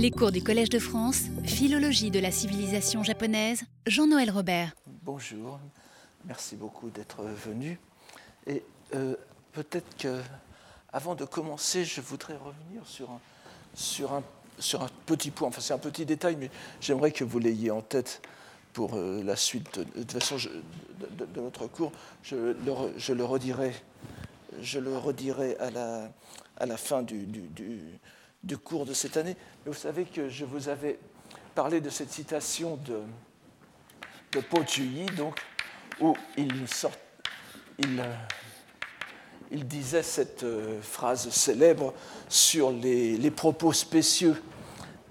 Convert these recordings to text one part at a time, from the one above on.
Les cours du Collège de France, Philologie de la civilisation japonaise, Jean-Noël Robert. Bonjour, merci beaucoup d'être venu. Et euh, peut-être que, avant de commencer, je voudrais revenir sur un, sur un, sur un petit point. Enfin, c'est un petit détail, mais j'aimerais que vous l'ayez en tête pour euh, la suite. De, notre cours, je le, redirai, je le redirai à la, à la fin du du cours de cette année. Mais vous savez que je vous avais parlé de cette citation de, de Po donc, où il, sort, il, euh, il, disait cette euh, phrase célèbre sur les, les propos spécieux,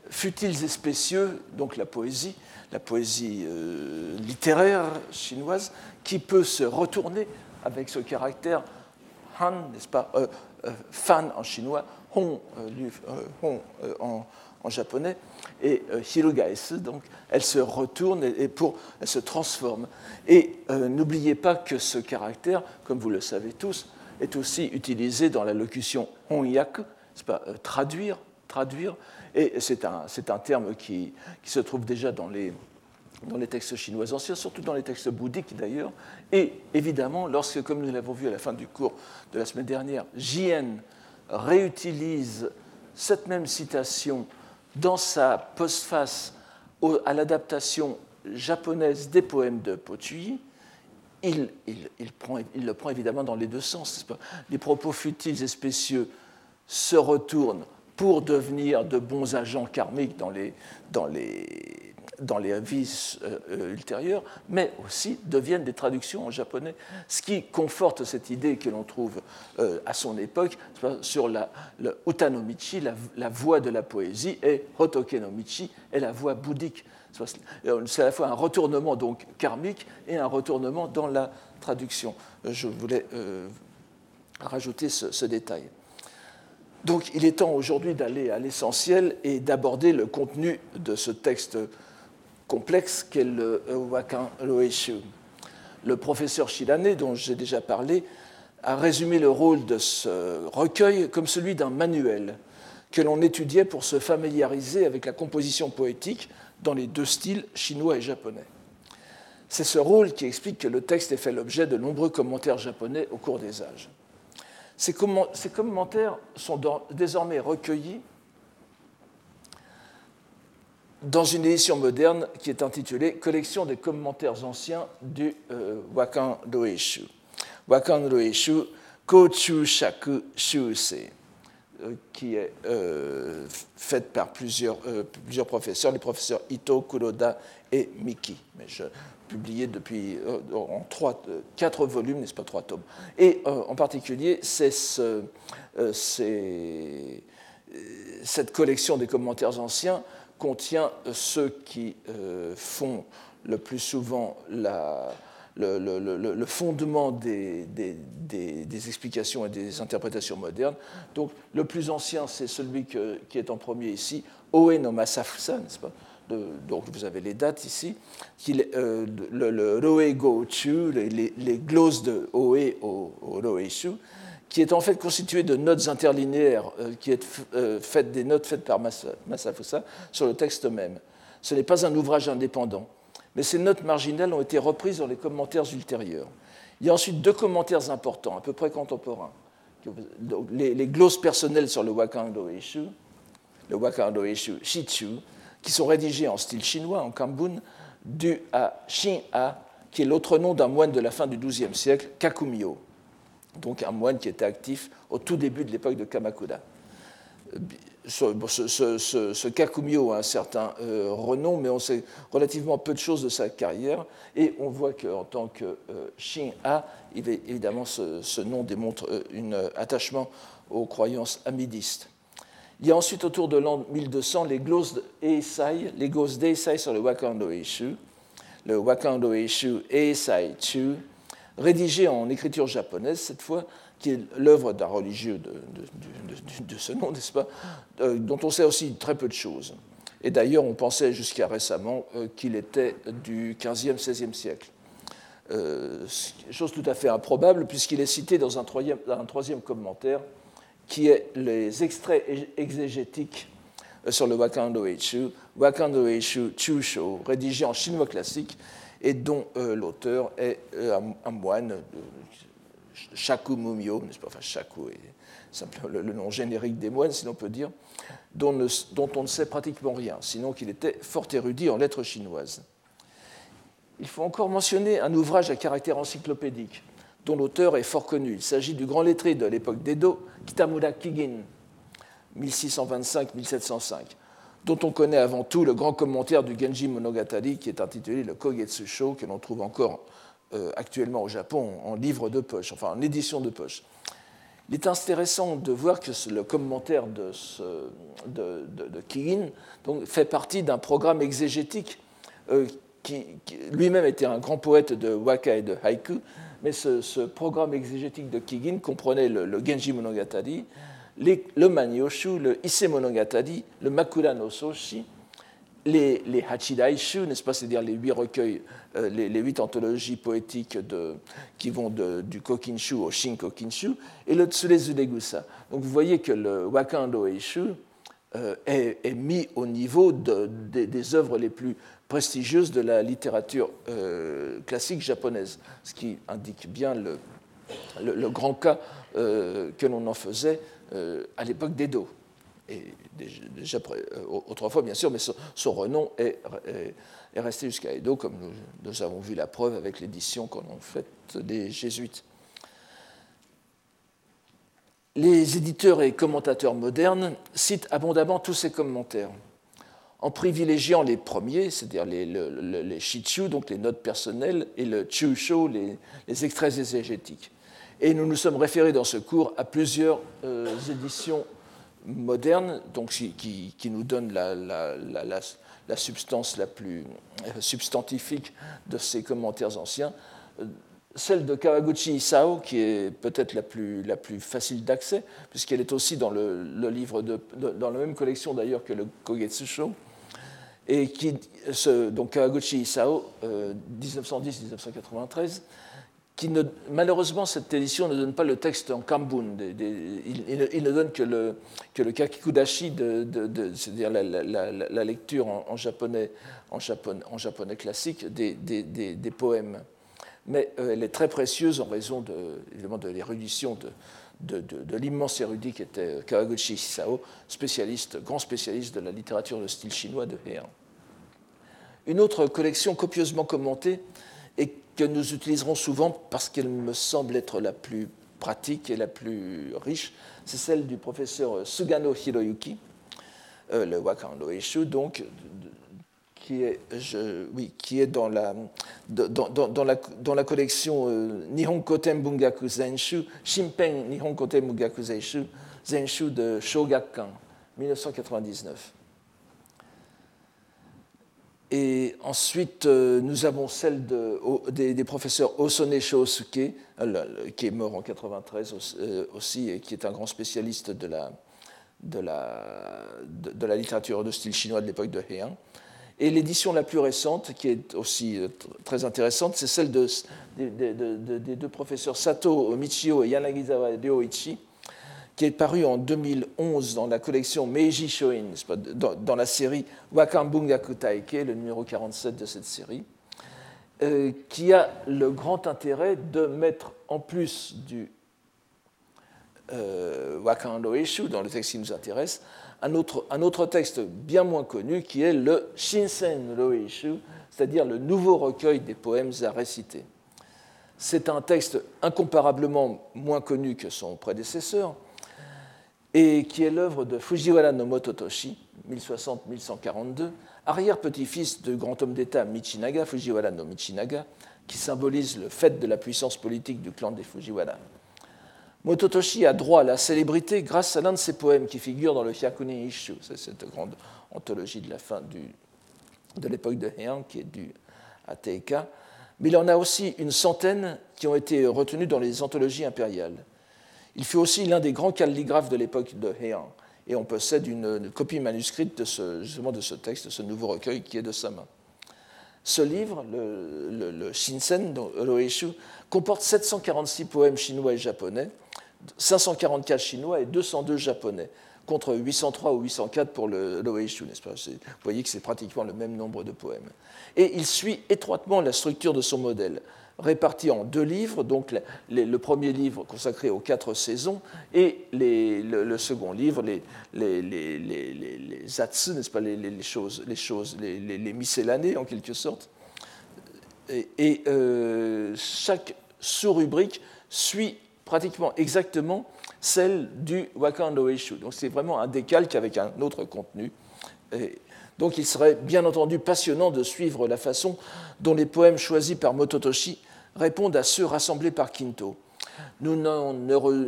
futiles et spécieux, donc la poésie, la poésie euh, littéraire chinoise, qui peut se retourner avec ce caractère han, n'est-ce pas, fan en chinois, hon, hon en, en, japonais, et hirugaesu, donc elle se retourne et, pour, elle se transforme. Et n'oubliez pas que ce caractère, comme vous le savez tous, est aussi utilisé dans la locution honyak, c'est pas traduire, traduire, et c'est un, un, terme qui, qui, se trouve déjà dans les, dans les textes chinois anciens, surtout dans les textes bouddhiques d'ailleurs, et évidemment lorsque, comme nous l'avons vu à la fin du cours de la semaine dernière, Jien réutilise cette même citation dans sa postface à l'adaptation japonaise des poèmes de Potui, il, le prend évidemment dans les deux sens. Les propos futiles et spécieux se retournent pour devenir de bons agents karmiques dans les, dans les vies euh, euh, ultérieures, mais aussi deviennent des traductions en japonais, ce qui conforte cette idée que l'on trouve euh, à son époque sur la, le Utanomichi, la, la voix de la poésie, et Hotokenomichi est la voix bouddhique. C'est à la fois un retournement donc karmique et un retournement dans la traduction. Je voulais rajouter ce détail. Donc il est temps aujourd'hui d'aller à l'essentiel et d'aborder le contenu de ce texte complexe qu'est le Wakan Loeshu. Le professeur Shilane, dont j'ai déjà parlé, a résumé le rôle de ce recueil comme celui d'un manuel que l'on étudiait pour se familiariser avec la composition poétique dans les deux styles chinois et japonais. C'est ce rôle qui explique que le texte ait fait l'objet de nombreux commentaires japonais au cours des âges. Ces, commentaires sont désormais recueillis dans une édition moderne qui est intitulée Collection des commentaires anciens du euh, Wakan Doeshu. Wakan Doeshu Kochu Shaku Shuse, euh, qui est euh, faite par plusieurs, plusieurs professeurs, les professeurs Ito, Kuroda et Miki. Mais je, publié depuis en trois, quatre volumes, n'est-ce pas, trois tomes. Et en particulier, c'est ce, cette collection des commentaires anciens contient ceux qui euh, font le plus souvent le, fondement des, explications et des interprétations modernes. Donc le plus ancien, c'est celui qui est en premier ici, Oe no Masafusa, n'est-ce donc vous avez les dates ici, euh, le, Roe Go les, les, glosses de Oe au, au Roe qui est en fait constitué de notes interlinéaires, euh, qui est euh, des notes faites par Massafusa sur le texte même. Ce n'est pas un ouvrage indépendant, mais ces notes marginales ont été reprises dans les commentaires ultérieurs. Il y a ensuite deux commentaires importants, à peu près contemporains. Les, glosses personnelles sur le Wakando Eshu, le Wakando Eshu Shichu, qui sont rédigés en style chinois, en Kambun, dû à Shin-A, qui est l'autre nom d'un moine de la fin du XIIe siècle, Kakumio donc un moine qui était actif au tout début de l'époque de Kamakura. Ce, ce, Kakumio a un certain euh, renom, mais on sait relativement peu de choses de sa carrière, et on voit qu'en tant que euh, Shin-A, évidemment, ce, nom démontre euh, un attachement aux croyances amidistes. Il y a ensuite, autour de l'an 1200, les glosses Eisai, les glosses d'Eisai sur le Wakando Eishu, le Wakando Eishu Eisai Chu, rédigé en écriture japonaise cette fois, qui est l'œuvre d'un religieux de, de, ce nom, n'est-ce pas, euh, dont on sait aussi très peu de choses. Et d'ailleurs, on pensait jusqu'à récemment euh, qu'il était du 15e, 16e siècle. Euh, chose tout à fait improbable, puisqu'il est cité dans un troisième, un troisième commentaire, qui est les extraits exégétiques sur le Wakando Eichu, Wakando Eichu Chusho, rédigé en chinois classique et dont l'auteur est un, moine, Shaku Mumio, n'est-ce pas? Enfin, Shaku est simplement le, nom générique des moines, si l'on peut dire, dont, dont on ne sait pratiquement rien, sinon qu'il était fort érudit en lettres chinoises. Il faut encore mentionner un ouvrage à caractère encyclopédique, dont l'auteur est fort connu. Il s'agit du grand lettré de l'époque d'Edo, Kitamura Kigin, 1625-1705, dont on connaît avant tout le grand commentaire du Genji Monogatari qui est intitulé le Kogetsu Sho, que l'on trouve encore euh, actuellement au Japon en livre de poche, enfin en édition de poche. Il est intéressant de voir que le commentaire de, de, Kigin fait partie d'un programme exégétique euh, qui, lui-même était un grand poète de waka et de haïku, mais ce, programme exégétique de Kigin comprenait le, Genji Monogatari, le Manyoshu, le Ise Monogatari, le Makura no Soshi, les, les Hachidaishu, n'est-ce pas, c'est-à-dire les huit recueils, euh, les, huit anthologies poétiques qui vont du Kokinshu au Shinkokinshu, et le Tsurezu Degusa. Donc vous voyez que le Wakando Eishu euh, est, mis au niveau de, des œuvres les plus prestigieuses de la littérature euh, classique japonaise, ce qui indique bien le, grand cas que l'on en faisait à l'époque d'Edo. Et déjà, autrefois, bien sûr, mais son, renom est, est, resté jusqu'à Edo, comme nous, avons vu la preuve avec l'édition qu'on a faite des Jésuites. Les éditeurs et commentateurs modernes citent abondamment tous ces commentaires en privilégiant les premiers, c'est-à-dire les, les, shichu, donc les notes personnelles, et le chusho, les, les extraits exégétiques. Et nous nous sommes référés dans ce cours à plusieurs euh, éditions modernes, donc, qui, nous donnent la, substance la plus euh, substantifique de ces commentaires anciens. Euh, celle de Kawaguchi Isao, qui est peut-être la plus, facile d'accès, puisqu'elle est aussi dans le, livre dans la même collection d'ailleurs que le Kogetsusho et qui, donc Kawaguchi Isao, 1910-1993, euh, malheureusement, cette édition ne donne pas le texte en kambun. il, ne donne que le, kakikudashi, c'est-à-dire la, lecture en, japonais, classique des, poèmes. Mais euh, elle est très précieuse en raison de, évidemment de l'érudition de, de, l'immense érudit qui était Kawaguchi Isao, spécialiste, grand spécialiste de la littérature de style chinois de Heian. Une autre collection copieusement commentée et que nous utiliserons souvent parce qu'elle me semble être la plus pratique et la plus riche, c'est celle du professeur Sugano Hiroyuki, euh, le Wakando Eshu, donc, qui est, oui, qui est dans, la, dans, la, dans la collection euh, Nihon Koten Bungaku Zenshu, Shimpen Nihon Koten Bungaku Zenshu, Zenshu de Shogakkan, 1999. Et ensuite, euh, nous avons celle de, des, professeurs Osone Shosuke, euh, qui est mort en 93 aussi, et qui est un grand spécialiste de la, littérature de style chinois de l'époque de Heian. Et l'édition la plus récente, qui est aussi euh, très intéressante, c'est celle de, des deux professeurs Sato Michio et Yanagisawa Ryoichi, qui est paru en 2011 dans la collection Meiji Shoin, dans, la série Wakambungaku Taike, le numéro 47 de cette série, euh, qui a le grand intérêt de mettre en plus du euh, Wakando dans le texte qui nous intéresse, un autre, un autre texte bien moins connu qui est le Shinsen Roeshu, c'est-à-dire le nouveau recueil des poèmes à réciter. C'est un texte incomparablement moins connu que son prédécesseur, et qui est l'œuvre de Fujiwara no Mototoshi, 1060-1142, arrière-petit-fils du grand homme d'État Michinaga, Fujiwara no Michinaga, qui symbolise le fait de la puissance politique du clan des Fujiwara. Mototoshi a droit à la célébrité grâce à l'un de ses poèmes qui figure dans le Hyakune Ishu, c'est cette grande anthologie de la fin de l'époque de Heian qui est due à Teika, mais il en a aussi une centaine qui ont été retenues dans les anthologies impériales. Il fut aussi l'un des grands calligraphes de l'époque de Heian, et on possède une, copie manuscrite de ce, justement de ce texte, de ce nouveau recueil qui est de sa main. Ce livre, le, le, Shinsen, Roeshu, comporte 746 poèmes chinois et japonais, 544 chinois et 202 japonais, contre 803 ou 804 pour le Loeishu, n'est-ce pas? Vous voyez que c'est pratiquement le même nombre de poèmes. Et il suit étroitement la structure de son modèle, réparti en deux livres, donc le premier livre consacré aux quatre saisons et le, second livre, les, les, les, les n'est-ce pas, les, choses, les choses, les, miscellanées en quelque sorte. Et, euh, chaque sous-rubrique suit pratiquement exactement celle du Wakando Eshu. Donc c'est vraiment un décalque avec un autre contenu. donc il serait bien entendu passionnant de suivre la façon dont les poèmes choisis par Mototoshi répondent à ceux rassemblés par Kinto. Nous n'aurons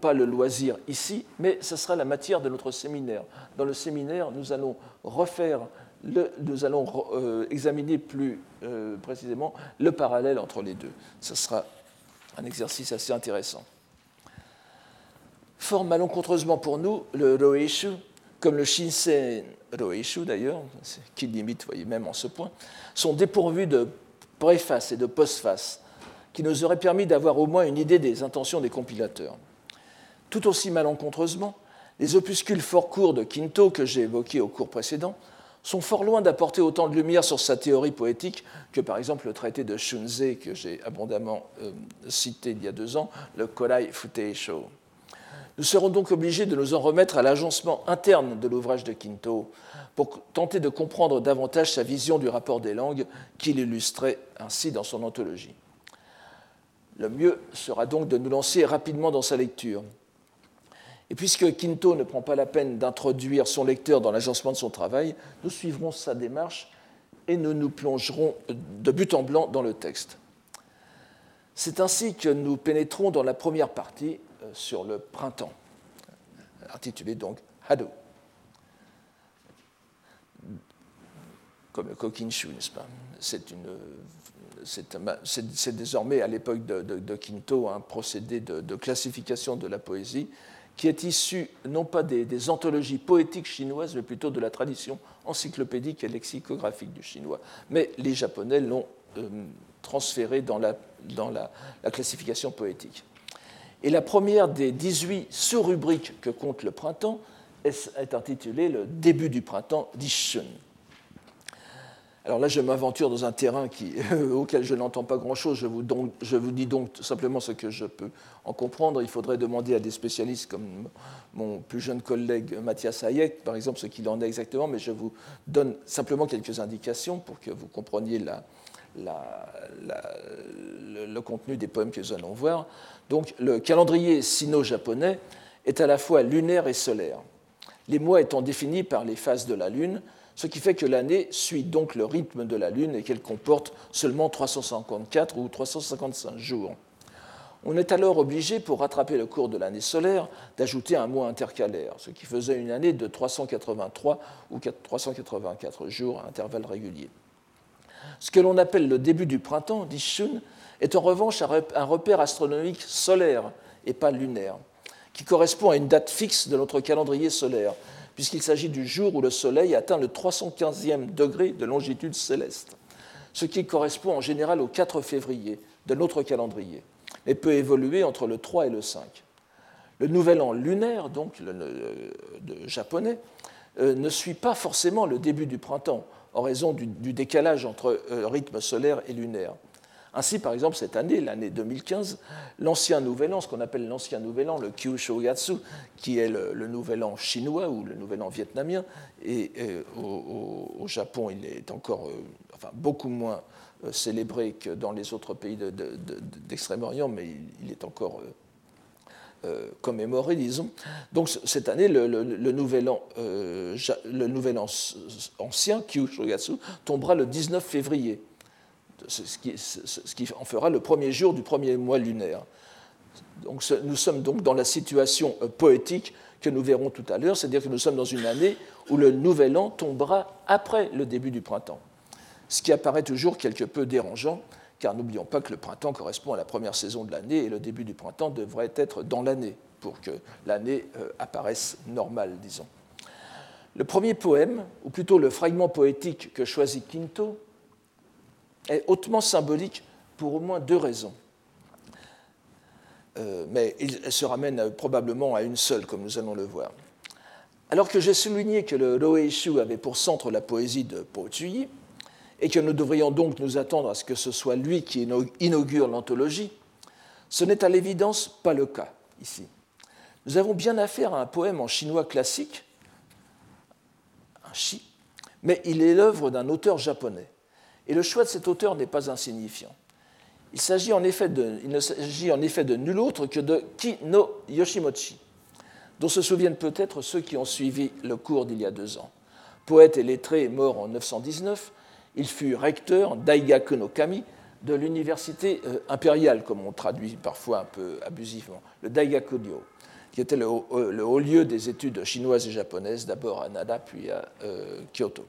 pas le loisir ici, mais ce sera la matière de notre séminaire. Dans le séminaire, nous allons refaire, nous allons euh, examiner plus euh, précisément le parallèle entre les deux. Ce sera un exercice assez intéressant. Fort malencontreusement pour nous, le Roeishu, comme le Shinsen Roeishu d'ailleurs, qui limite, voyez, même en ce point, sont dépourvus de préface et de postface qui nous auraient permis d'avoir au moins une idée des intentions des compilateurs. Tout aussi malencontreusement, les opuscules fort courts de Quinto que j'ai évoqués au cours précédent sont fort loin d'apporter autant de lumière sur sa théorie poétique que par exemple le traité de Shunzei que j'ai abondamment euh, cité il y a deux ans, le Korai Futeisho. Nous serons donc obligés de nous en remettre à l'agencement interne de l'ouvrage de Quinto pour tenter de comprendre davantage sa vision du rapport des langues qu'il illustrait ainsi dans son anthologie. Le mieux sera donc de nous lancer rapidement dans sa lecture. Et puisque Quinto ne prend pas la peine d'introduire son lecteur dans l'agencement de son travail, nous suivrons sa démarche et nous nous plongerons de but en blanc dans le texte. C'est ainsi que nous pénétrons dans la première partie euh, sur le printemps, intitulée donc Hado, comme le Kokinshu, n'est-ce pas? C'est désormais à l'époque de, de, Quinto un procédé de, classification de la poésie qui est issu non pas des, anthologies poétiques chinoises, mais plutôt de la tradition encyclopédique et lexicographique du chinois. Mais les Japonais l'ont euh, transféré dans, la, dans la, classification poétique. Et la première des 18 sous-rubriques que compte le printemps est, est intitulée Le début du printemps d'Ishun. Alors là, je m'aventure dans un terrain qui, auquel je n'entends pas grand-chose. Je, vous dis donc simplement ce que je peux en comprendre. Il faudrait demander à des spécialistes comme mon plus jeune collègue Mathias Hayek, par exemple, ce qu'il en est exactement, mais je vous donne simplement quelques indications pour que vous compreniez le, le, contenu des poèmes que nous allons voir. Donc, le calendrier sino-japonais est à la fois lunaire et solaire. Les mois étant définis par les phases de la Lune, ce qui fait que l'année suit donc le rythme de la Lune et qu'elle comporte seulement 354 ou 355 jours. On est alors obligé, pour rattraper le cours de l'année solaire, d'ajouter un mois intercalaire, ce qui faisait une année de 383 ou 384 jours à intervalles réguliers. Ce que l'on appelle le début du printemps, dit Shun, est en revanche un repère astronomique solaire et pas lunaire, qui correspond à une date fixe de notre calendrier solaire, puisqu'il s'agit du jour où le Soleil atteint le 315e degré de longitude céleste, ce qui correspond en général au 4 février de notre calendrier, mais peut évoluer entre le 3 et le 5. Le nouvel an lunaire, donc le, japonais, euh, ne suit pas forcément le début du printemps, en raison du, décalage entre euh, rythme solaire et lunaire. Ainsi, par exemple, cette année, l'année 2015, l'ancien nouvel an, ce qu'on appelle l'ancien nouvel an, le Kyushogatsu, qui est le, nouvel an chinois ou le nouvel an vietnamien, et, au, Japon, il est encore euh, enfin, beaucoup moins euh, célébré que dans les autres pays d'Extrême-Orient, mais il, est encore euh, commémoré, disons. Donc cette année, le, nouvel, an, le nouvel an ancien, Kyushogatsu, tombera le 19 février ce qui, en fera le premier jour du premier mois lunaire. Donc, nous sommes donc dans la situation euh, poétique que nous verrons tout à l'heure, c'est-à-dire que nous sommes dans une année où le nouvel an tombera après le début du printemps, ce qui apparaît toujours quelque peu dérangeant, car n'oublions pas que le printemps correspond à la première saison de l'année et le début du printemps devrait être dans l'année pour que l'année euh, apparaisse normale, disons. Le premier poème, ou plutôt le fragment poétique que choisit Quinto, est hautement symbolique pour au moins deux raisons. mais il se ramène probablement à une seule, comme nous allons le voir. Alors que j'ai souligné que le Roeishu avait pour centre la poésie de Po Chuyi, et que nous devrions donc nous attendre à ce que ce soit lui qui inaugure l'anthologie, ce n'est à l'évidence pas le cas ici. Nous avons bien affaire à un poème en chinois classique, un shi, mais il est l'œuvre d'un auteur japonais. Et le choix de cet auteur n'est pas insignifiant. Il, ne s'agit en effet de nul autre que de Ki no Yoshimochi, dont se souviennent peut-être ceux qui ont suivi le cours d'il y a deux ans. Poète et lettré mort en 919, il fut recteur Daigaku no Kami de l'université euh, impériale, comme on traduit parfois un peu abusivement, le Daigaku-ryo, qui était le haut, lieu des études chinoises et japonaises, d'abord à Nada, puis à euh, Kyoto.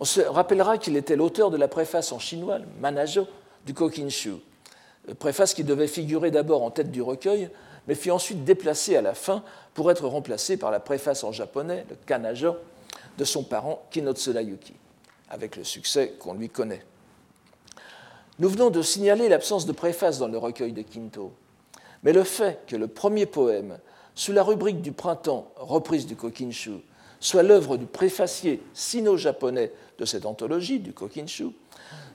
On se rappellera qu'il était l'auteur de la préface en chinois, Manajo, du Kokinshu, euh, préface qui devait figurer d'abord en tête du recueil, mais fut ensuite déplacée à la fin pour être remplacée par la préface en japonais, le Kanajo, de son parent Kinotsura Yuki avec le succès qu'on lui connaît. Nous venons de signaler l'absence de préface dans le recueil de Quinto, mais le fait que le premier poème, sous la rubrique du printemps, reprise du Kokinshu, soit l'œuvre du préfacier sino-japonais de cette anthologie, du Kokinshu,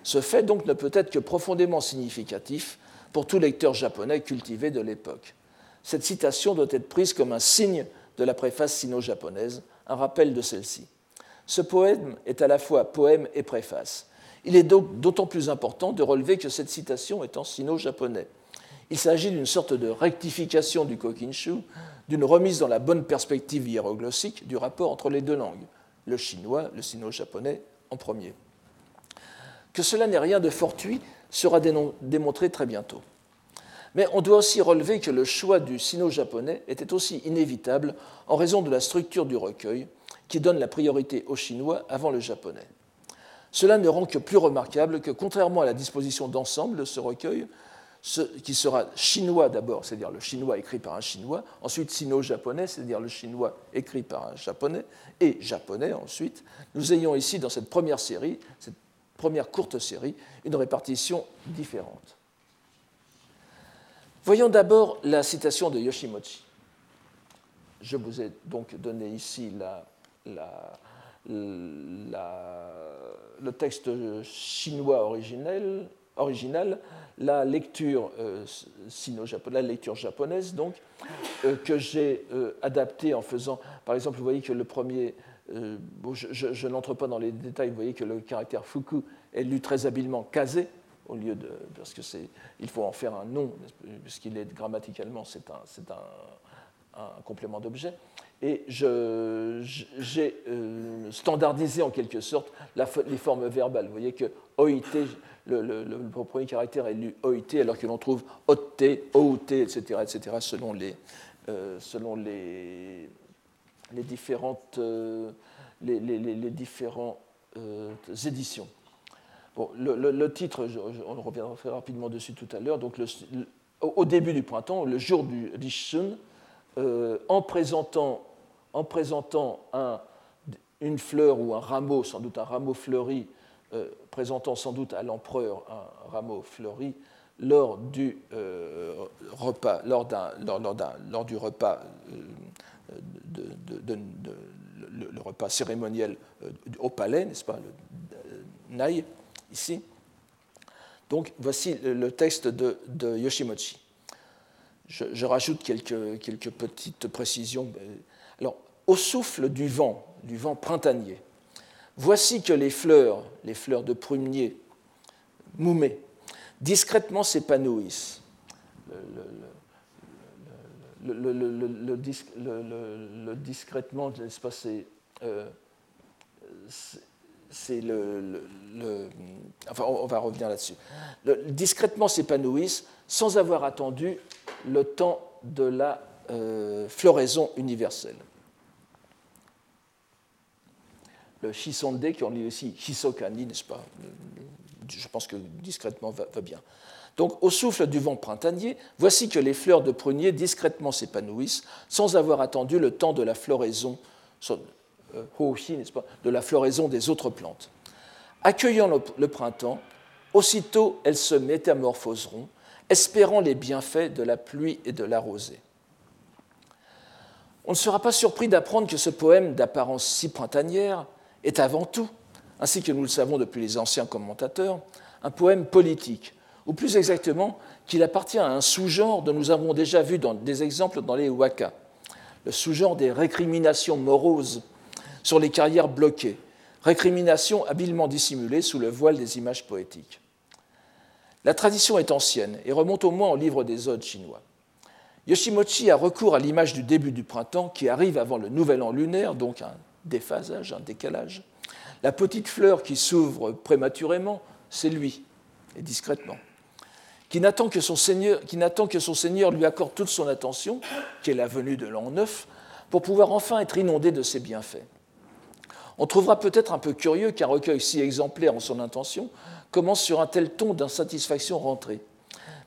ce fait donc ne peut être que profondément significatif pour tout lecteur japonais cultivé de l'époque. Cette citation doit être prise comme un signe de la préface sino-japonaise, un rappel de celle-ci. Ce poème est à la fois poème et préface. Il est donc d'autant plus important de relever que cette citation est en sino-japonais. Il s'agit d'une sorte de rectification du Kokinshu, d'une remise dans la bonne perspective hiéroglossique du rapport entre les deux langues, le chinois, le sino-japonais en premier. Que cela n'est rien de fortuit sera démontré très bientôt. Mais on doit aussi relever que le choix du sino-japonais était aussi inévitable en raison de la structure du recueil, qui donne la priorité au chinois avant le japonais. Cela ne rend que plus remarquable que, contrairement à la disposition d'ensemble de ce recueil, ce, qui sera chinois d'abord, c'est-à-dire le chinois écrit par un chinois, ensuite sino-japonais, c'est-à-dire le chinois écrit par un japonais, et japonais ensuite, nous ayons ici dans cette première série, cette première courte série, une répartition différente. Voyons d'abord la citation de Yoshimochi. Je vous ai donc donné ici le texte chinois originel, original, la lecture euh, sino-japonaise, donc, euh, que j'ai euh, adaptée en faisant, par exemple, vous voyez que le premier, je, n'entre pas dans les détails, vous voyez que le caractère fuku est lu très habilement kazé au lieu de, parce que c'est, il faut en faire un nom, puisqu'il est grammaticalement, c'est un, c'est un, complément d'objet et j'ai standardisé en quelque sorte les formes verbales. Vous voyez que OIT, le, premier caractère est lu OIT, alors que l'on trouve OT, OUT, etc., etc., selon les, euh, selon les, les différentes, euh, différentes éditions. Bon, le, titre, on reviendra très rapidement dessus tout à l'heure. Donc, au début du printemps, le jour du Rishun, euh, en présentant, en présentant un, une fleur ou un rameau, sans doute un rameau fleuri, euh, présentant sans doute à l'empereur un rameau fleuri, lors du euh, repas, lors, lors, lors, lors, du repas, de, de, le, repas cérémoniel au palais, n'est-ce pas, le Nai, ici. Donc voici le texte de, Yoshimochi. Je, rajoute quelques, quelques, petites précisions. Alors, au souffle du vent, du vent printanier, voici que les fleurs, les fleurs de prunier moumées, discrètement s'épanouissent. Le, le, discrètement, n'est-ce pas, c'est euh, le, Enfin, on va revenir là-dessus. discrètement s'épanouissent sans avoir attendu le temps de la euh, floraison universelle. Shisonde, qui on lit aussi Hisokani, n'est-ce pas Je pense que discrètement va, bien. Donc, au souffle du vent printanier, voici que les fleurs de prunier discrètement s'épanouissent sans avoir attendu le temps de la floraison, euh, de la floraison des autres plantes. Accueillant le printemps, aussitôt elles se métamorphoseront espérant les bienfaits de la pluie et de la rosée. On ne sera pas surpris d'apprendre que ce poème d'apparence si printanière est avant tout, ainsi que nous le savons depuis les anciens commentateurs, un poème politique, ou plus exactement qu'il appartient à un sous-genre dont nous avons déjà vu dans des exemples dans les waka, le sous-genre des récriminations moroses sur les carrières bloquées, récriminations habilement dissimulées sous le voile des images poétiques. La tradition est ancienne et remonte au moins au livre des odes chinois. Yoshimochi a recours à l'image du début du printemps qui arrive avant le nouvel an lunaire, donc un déphasage, un décalage. La petite fleur qui s'ouvre prématurément, c'est lui, et discrètement, qui n'attend que, son Seigneur, qui que son Seigneur lui accorde toute son attention, qui est la venue de l'an neuf, pour pouvoir enfin être inondé de ses bienfaits. On trouvera peut-être un peu curieux qu'un recueil si exemplaire en son intention commence sur un tel ton d'insatisfaction rentrée.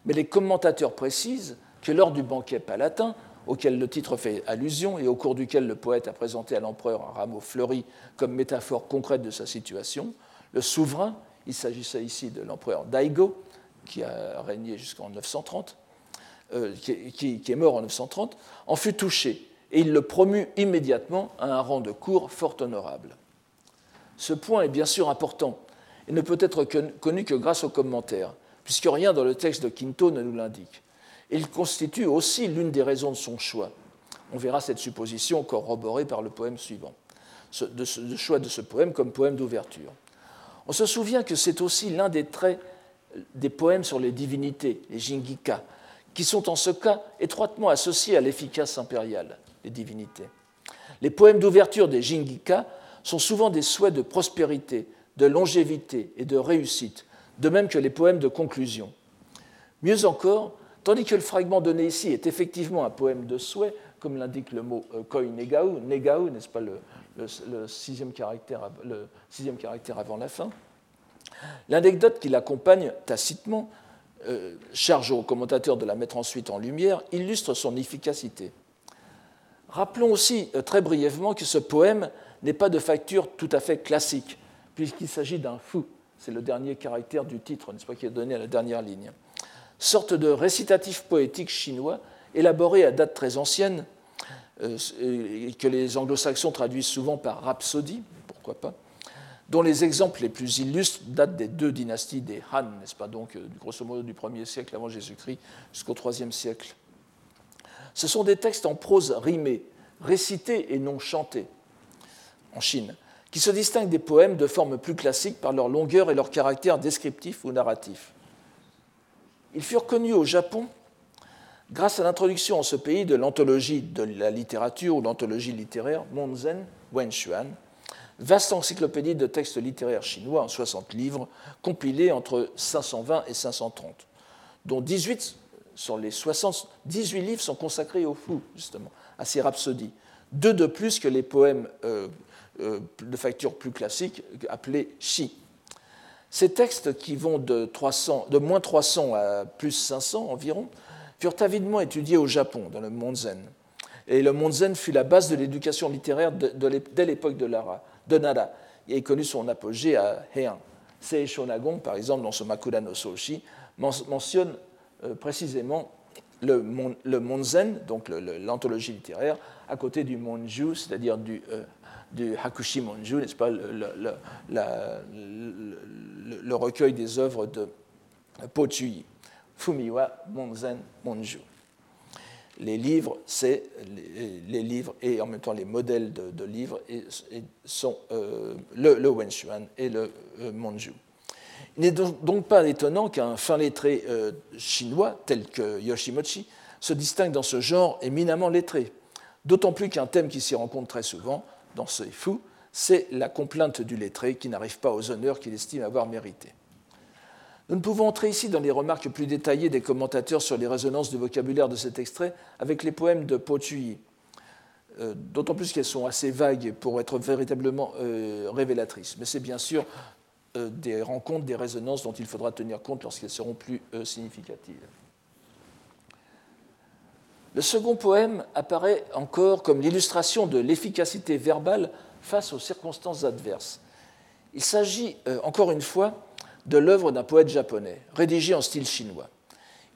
Mais les commentateurs précisent que lors du banquet palatin, auquel le titre fait allusion et au cours duquel le poète a présenté à l'empereur un rameau fleuri comme métaphore concrète de sa situation, le souverain, il s'agissait ici de l'empereur Daigo, qui a régné jusqu'en 930, euh, qui, est mort en 930, en fut touché et il le promut immédiatement à un rang de cour fort honorable. Ce point est bien sûr important et ne peut être connu que grâce aux commentaires, puisque rien dans le texte de Quinto ne nous l'indique. Il constitue aussi l'une des raisons de son choix. On verra cette supposition corroborée par le poème suivant, le choix de ce poème comme poème d'ouverture. On se souvient que c'est aussi l'un des traits des poèmes sur les divinités, les jingika, qui sont en ce cas étroitement associés à l'efficace impériale, les divinités. Les poèmes d'ouverture des jingika sont souvent des souhaits de prospérité, de longévité et de réussite, de même que les poèmes de conclusion. Mieux encore, tandis que le fragment donné ici est effectivement un poème de souhait, comme l'indique le mot euh, koi negao, n'est-ce pas le, sixième caractère, le sixième caractère avant la fin, l'anecdote qui l'accompagne tacitement, euh, charge au commentateur de la mettre ensuite en lumière, illustre son efficacité. Rappelons aussi euh, très brièvement que ce poème n'est pas de facture tout à fait classique, puisqu'il s'agit d'un fou. C'est le dernier caractère du titre, n'est-ce pas, qui est donné à la dernière ligne. Sorte de récitatif poétique chinois, élaboré à date très ancienne, euh, que les anglo-saxons traduisent souvent par rhapsodie, pourquoi pas, dont les exemples les plus illustres datent des deux dynasties des Han, n'est-ce pas, donc euh, grosso modo du 1er siècle avant Jésus-Christ jusqu'au 3e siècle. Ce sont des textes en prose rimée, récités et non chantés, en Chine, qui se distinguent des poèmes de forme plus classique par leur longueur et leur caractère descriptif ou narratif. Ils furent connus au Japon grâce à l'introduction en ce pays de l'anthologie de la littérature ou l'anthologie littéraire Monzen Wenshuan, vaste encyclopédie de textes littéraires chinois en 60 livres, compilés entre 520 et 530, dont 18 sur les 60, 18 livres sont consacrés au flou, justement, à ces rhapsodies. Deux de plus que les poèmes euh, euh, de facture plus classique appelé Shi. Ces textes, qui vont de, 300, de moins 300 à plus 500 environ, furent avidement étudiés au Japon, dans le monde zen. Et le monde zen fut la base de l'éducation littéraire dès l'époque de, de Nara, et connu son apogée à Heian. Sei Shonagon, par exemple, dans ce Makura no Soshi, mentionne euh, précisément le, le Monzen, donc l'anthologie littéraire, à côté du Monju, c'est-à-dire du euh, du Hakushi Monju, n'est-ce pas, le, recueil des œuvres de Pochui, Fumiwa Monzen Monju. Les livres, c'est les, livres et en même temps les modèles de, livres sont euh, le, le Wenshuan et le euh, Monju. Il n'est donc pas étonnant qu'un fin lettré euh, chinois tel que Yoshimochi se distingue dans ce genre éminemment lettré, d'autant plus qu'un thème qui s'y rencontre très souvent, dans ce fou, c'est la complainte du lettré qui n'arrive pas aux honneurs qu'il estime avoir mérités. Nous ne pouvons entrer ici dans les remarques plus détaillées des commentateurs sur les résonances du vocabulaire de cet extrait avec les poèmes de Po Chuyi, euh, d'autant plus qu'elles sont assez vagues pour être véritablement euh, révélatrices. Mais c'est bien sûr euh, des rencontres, des résonances dont il faudra tenir compte lorsqu'elles seront plus significatives. Le second poème apparaît encore comme l'illustration de l'efficacité verbale face aux circonstances adverses. Il s'agit, euh, encore une fois, de l'œuvre d'un poète japonais, rédigé en style chinois.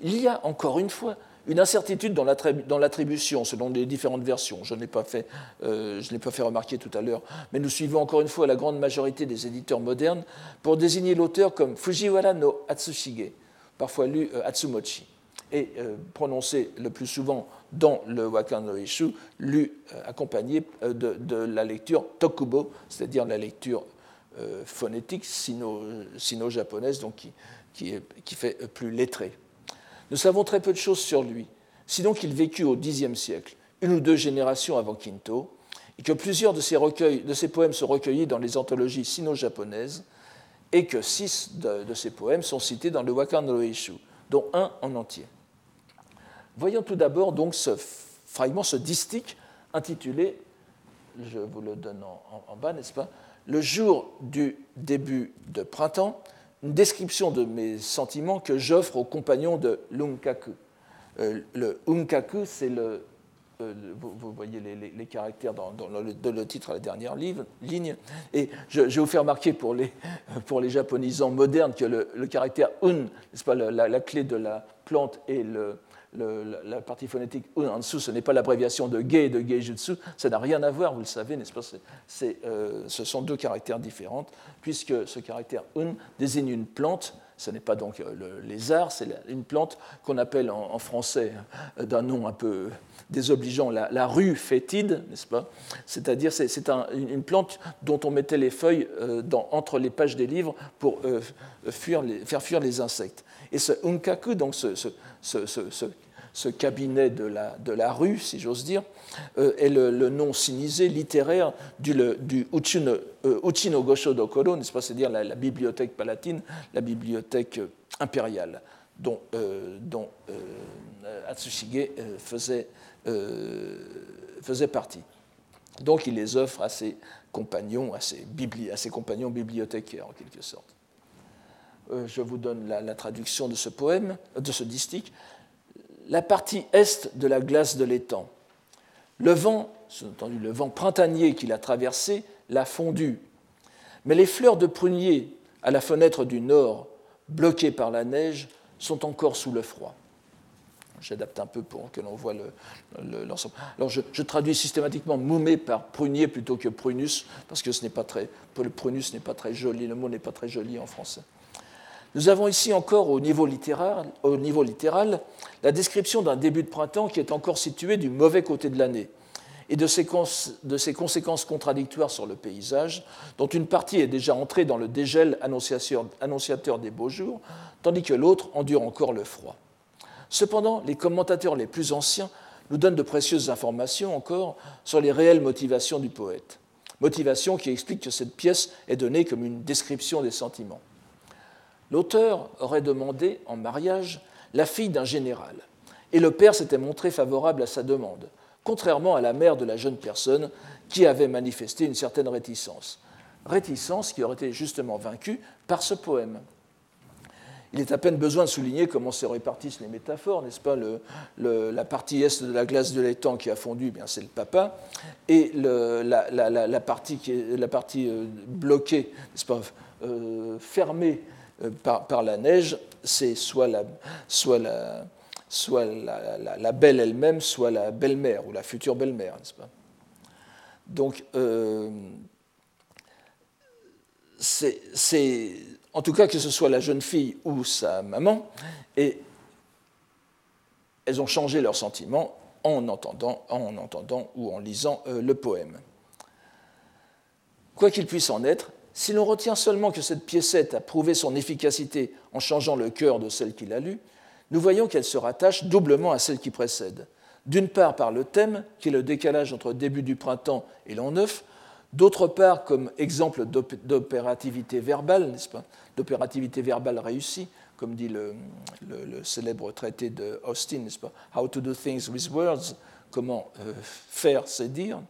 Il y a encore une fois une incertitude dans l'attribution selon les différentes versions. Je ne l'ai pas, fait, euh, pas fait remarquer tout à l'heure, mais nous suivons encore une fois la grande majorité des éditeurs modernes pour désigner l'auteur comme Fujiwara no Atsushige, parfois lu euh, Atsumochi, et euh, prononcé le plus souvent dans le Wakan no Ishu, lu accompagné de, la lecture Tokubo, c'est-à-dire la lecture phonétique sino-japonaise, qui, qui, fait plus lettré. Nous savons très peu de choses sur lui, sinon qu'il vécut au Xe siècle, une ou deux générations avant Quinto, et que plusieurs de ses, recueils, de ses poèmes sont recueillis dans les anthologies sino-japonaises, et que six de, ses poèmes sont cités dans le Wakan no Eishu, dont un en entier. Voyons tout d'abord donc ce fragment, ce distique intitulé, je vous le donne en bas, n'est-ce pas, Le jour du début de printemps, une description de mes sentiments que j'offre aux compagnons de l'unkaku. Euh, le unkaku, c'est le. Euh, vous, voyez les, caractères dans, le, titre à la dernière ligne. Et je, vais vous faire remarquer pour les, pour les japonisants modernes que le, caractère un, n'est-ce pas, la, la, clé de la plante et le, la partie phonétique en dessous, ce n'est pas l'abréviation de gay et de geijutsu, ça n'a rien à voir, vous le savez, n'est-ce pas? Euh, Ce sont deux caractères différents, puisque ce caractère un désigne une plante, ce n'est pas donc euh, le lézard, c'est une plante qu'on appelle en, français euh, d'un nom un peu désobligeant la, rue fétide, n'est-ce pas? C'est-à-dire c'est une plante dont on mettait les feuilles entre les pages des livres pour faire fuir les insectes. Et ce unkaku, donc ce, cabinet de la, rue, si j'ose dire, euh, est le, nom sinisé littéraire du, Uchino, euh, Gosho Dokoro, n'est-ce pas C'est-à-dire la, bibliothèque palatine, la bibliothèque euh, impériale, dont, dont Atsushige faisait, partie. Donc il les offre à ses compagnons, à ses compagnons bibliothécaires en quelque sorte. Euh, je vous donne la, traduction de ce poème, de ce distique, la partie est de la glace de l'étang. Le vent, entendu le vent printanier qui l'a traversé, l'a fondu. Mais les fleurs de prunier à la fenêtre du nord, bloquées par la neige, sont encore sous le froid. J'adapte un peu pour que l'on voit l'ensemble. Alors je, traduis systématiquement moumé par prunier plutôt que prunus, parce que ce pas très, le prunus n'est pas très joli, le mot n'est pas très joli en français. Nous avons ici encore au niveau, littéral, la description d'un début de printemps qui est encore situé du mauvais côté de l'année et de ses, conséquences contradictoires sur le paysage, dont une partie est déjà entrée dans le dégel annonciateur des beaux jours, tandis que l'autre endure encore le froid. Cependant, les commentateurs les plus anciens nous donnent de précieuses informations encore sur les réelles motivations du poète, motivations qui expliquent que cette pièce est donnée comme une description des sentiments. L'auteur aurait demandé en mariage la fille d'un général, et le père s'était montré favorable à sa demande, contrairement à la mère de la jeune personne qui avait manifesté une certaine réticence. Réticence qui aurait été justement vaincue par ce poème. Il est à peine besoin de souligner comment se répartissent les métaphores, n'est-ce pas La partie est de la glace de l'étang qui a fondu, eh bien c'est le papa, et la, partie, qui est, la partie euh, bloquée, n'est-ce pas, euh, fermée euh, par, la neige, c'est soit la, belle elle-même, soit la belle-mère ou la future belle-mère, n'est-ce pas? Donc, euh, en tout cas que ce soit la jeune fille ou sa maman, elles ont changé leurs sentiments en entendant, en entendant ou en lisant euh, le poème. Quoi qu'il puisse en être, si l'on retient seulement que cette piécette a prouvé son efficacité en changeant le cœur de celle qui l'a lue, nous voyons qu'elle se rattache doublement à celle qui précède. D'une part par le thème, qui est le décalage entre début du printemps et l'an neuf, d'autre part comme exemple d'opérativité verbale, n'est-ce pas? D'opérativité verbale réussie, comme dit le, célèbre traité de Austin, n'est-ce pas? How to do things with words, comment euh, faire, c'est dire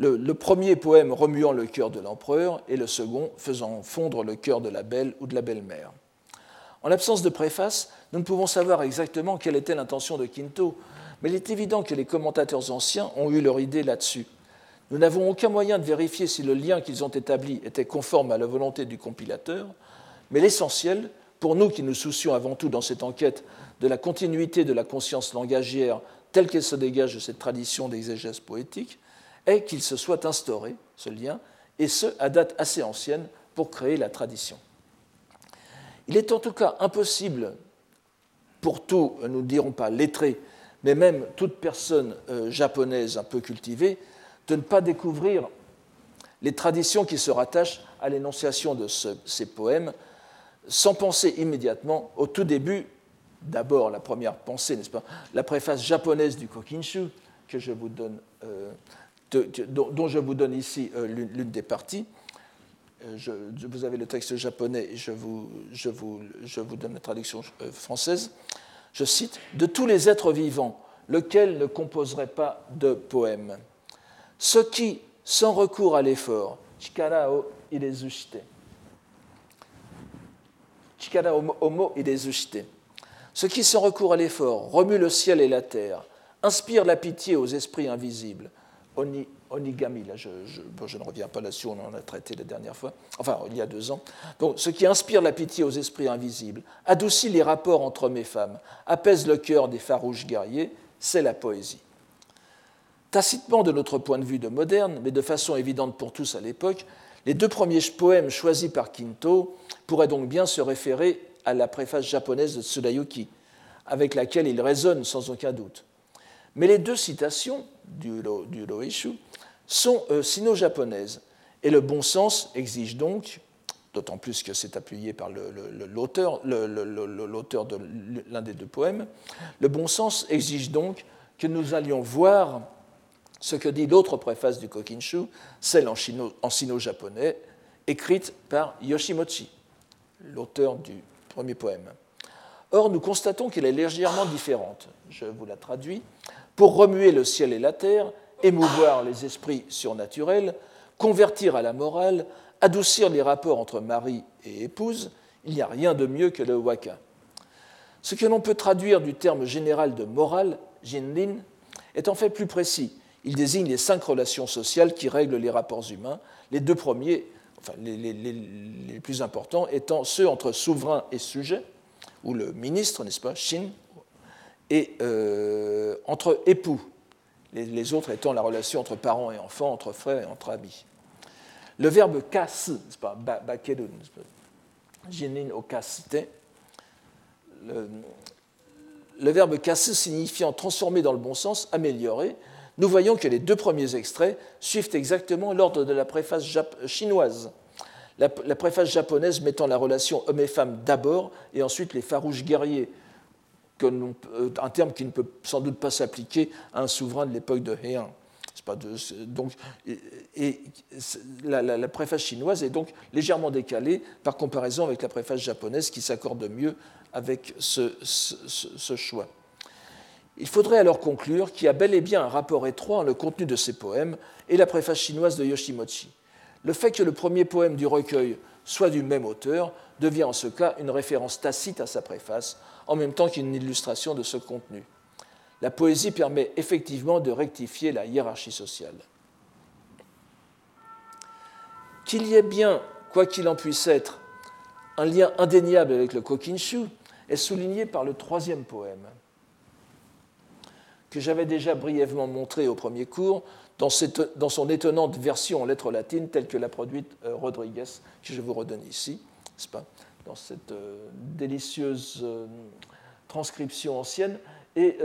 le, premier poème remuant le cœur de l'empereur et le second faisant fondre le cœur de la belle ou de la belle-mère. En l'absence de préface, nous ne pouvons savoir exactement quelle était l'intention de Quinto, mais il est évident que les commentateurs anciens ont eu leur idée là-dessus. Nous n'avons aucun moyen de vérifier si le lien qu'ils ont établi était conforme à la volonté du compilateur, mais l'essentiel, pour nous qui nous soucions avant tout dans cette enquête de la continuité de la conscience langagière telle qu'elle se dégage de cette tradition d'exégèse poétique, qu'il se soit instauré, ce lien, et ce, à date assez ancienne, pour créer la tradition. Il est en tout cas impossible pour tout, nous ne dirons pas lettré, mais même toute personne euh, japonaise un peu cultivée, de ne pas découvrir les traditions qui se rattachent à l'énonciation de ces poèmes, sans penser immédiatement au tout début, d'abord la première pensée, n'est-ce pas, la préface japonaise du Kokinshu, que je vous donne, euh, dont, je vous donne ici euh, l'une des parties. Je, vous avez le texte japonais je vous, donne la traduction française. Je cite De tous les êtres vivants, lequel ne composerait pas de poèmes Ce qui, sans recours à l'effort, chikara o irezushite, chikara omo irezushite, ce qui, sans recours à l'effort, remue le ciel et la terre, inspire la pitié aux esprits invisibles, oni, onigami, là je, je, ne reviens pas là-dessus, on en a traité la dernière fois, enfin il y a deux ans. Donc, ce qui inspire la pitié aux esprits invisibles, adoucit les rapports entre hommes et femmes, apaise le cœur des farouches guerriers, c'est la poésie. Tacitement de notre point de vue de moderne, mais de façon évidente pour tous à l'époque, les deux premiers poèmes choisis par Kinto pourraient donc bien se référer à la préface japonaise de Tsurayuki, avec laquelle il résonne sans aucun doute. Mais les deux citations du, du Roishu sont euh, sino-japonaises, et le bon sens exige donc, d'autant plus que c'est appuyé par l'auteur de l'un des deux poèmes, le bon sens exige donc que nous allions voir ce que dit l'autre préface du Kokinshu, celle en sino-japonais, écrite par Yoshimochi, l'auteur du premier poème. Or, nous constatons qu'elle est légèrement différente. Je vous la traduis. Pour remuer le ciel et la terre, émouvoir les esprits surnaturels, convertir à la morale, adoucir les rapports entre mari et épouse, il n'y a rien de mieux que le waka. Ce que l'on peut traduire du terme général de morale, jinrin, est en fait plus précis. Il désigne les cinq relations sociales qui règlent les rapports humains, les deux premiers, enfin les, plus importants, étant ceux entre souverain et sujet, ou le ministre, n'est-ce pas, Shin, et euh, entre époux, les, autres étant la relation entre parents et enfants, entre frères et entre amis. Le verbe kasu, n'est-ce pas, bakeru, jinin au le, le verbe kasu signifiant transformer dans le bon sens, améliorer, nous voyons que les deux premiers extraits suivent exactement l'ordre de la préface chinoise. La, préface japonaise mettant la relation homme et femme d'abord et ensuite les farouches guerriers, euh, un terme qui ne peut sans doute pas s'appliquer à un souverain de l'époque de Heian. Donc, la, préface chinoise est donc légèrement décalée par comparaison avec la préface japonaise qui s'accorde mieux avec ce choix. Il faudrait alors conclure qu'il y a bel et bien un rapport étroit entre le contenu de ces poèmes et la préface chinoise de Yoshimochi. Le fait que le premier poème du recueil soit du même auteur devient en ce cas une référence tacite à sa préface, en même temps qu'une illustration de ce contenu. La poésie permet effectivement de rectifier la hiérarchie sociale. Qu'il y ait bien, quoi qu'il en puisse être, un lien indéniable avec le Kokinshu est souligné par le troisième poème que j'avais déjà brièvement montré au premier cours dans, son étonnante version en lettres latines telle que l'a produite euh, Rodriguez, que je vous redonne ici, pas, dans cette euh, délicieuse euh, transcription ancienne, et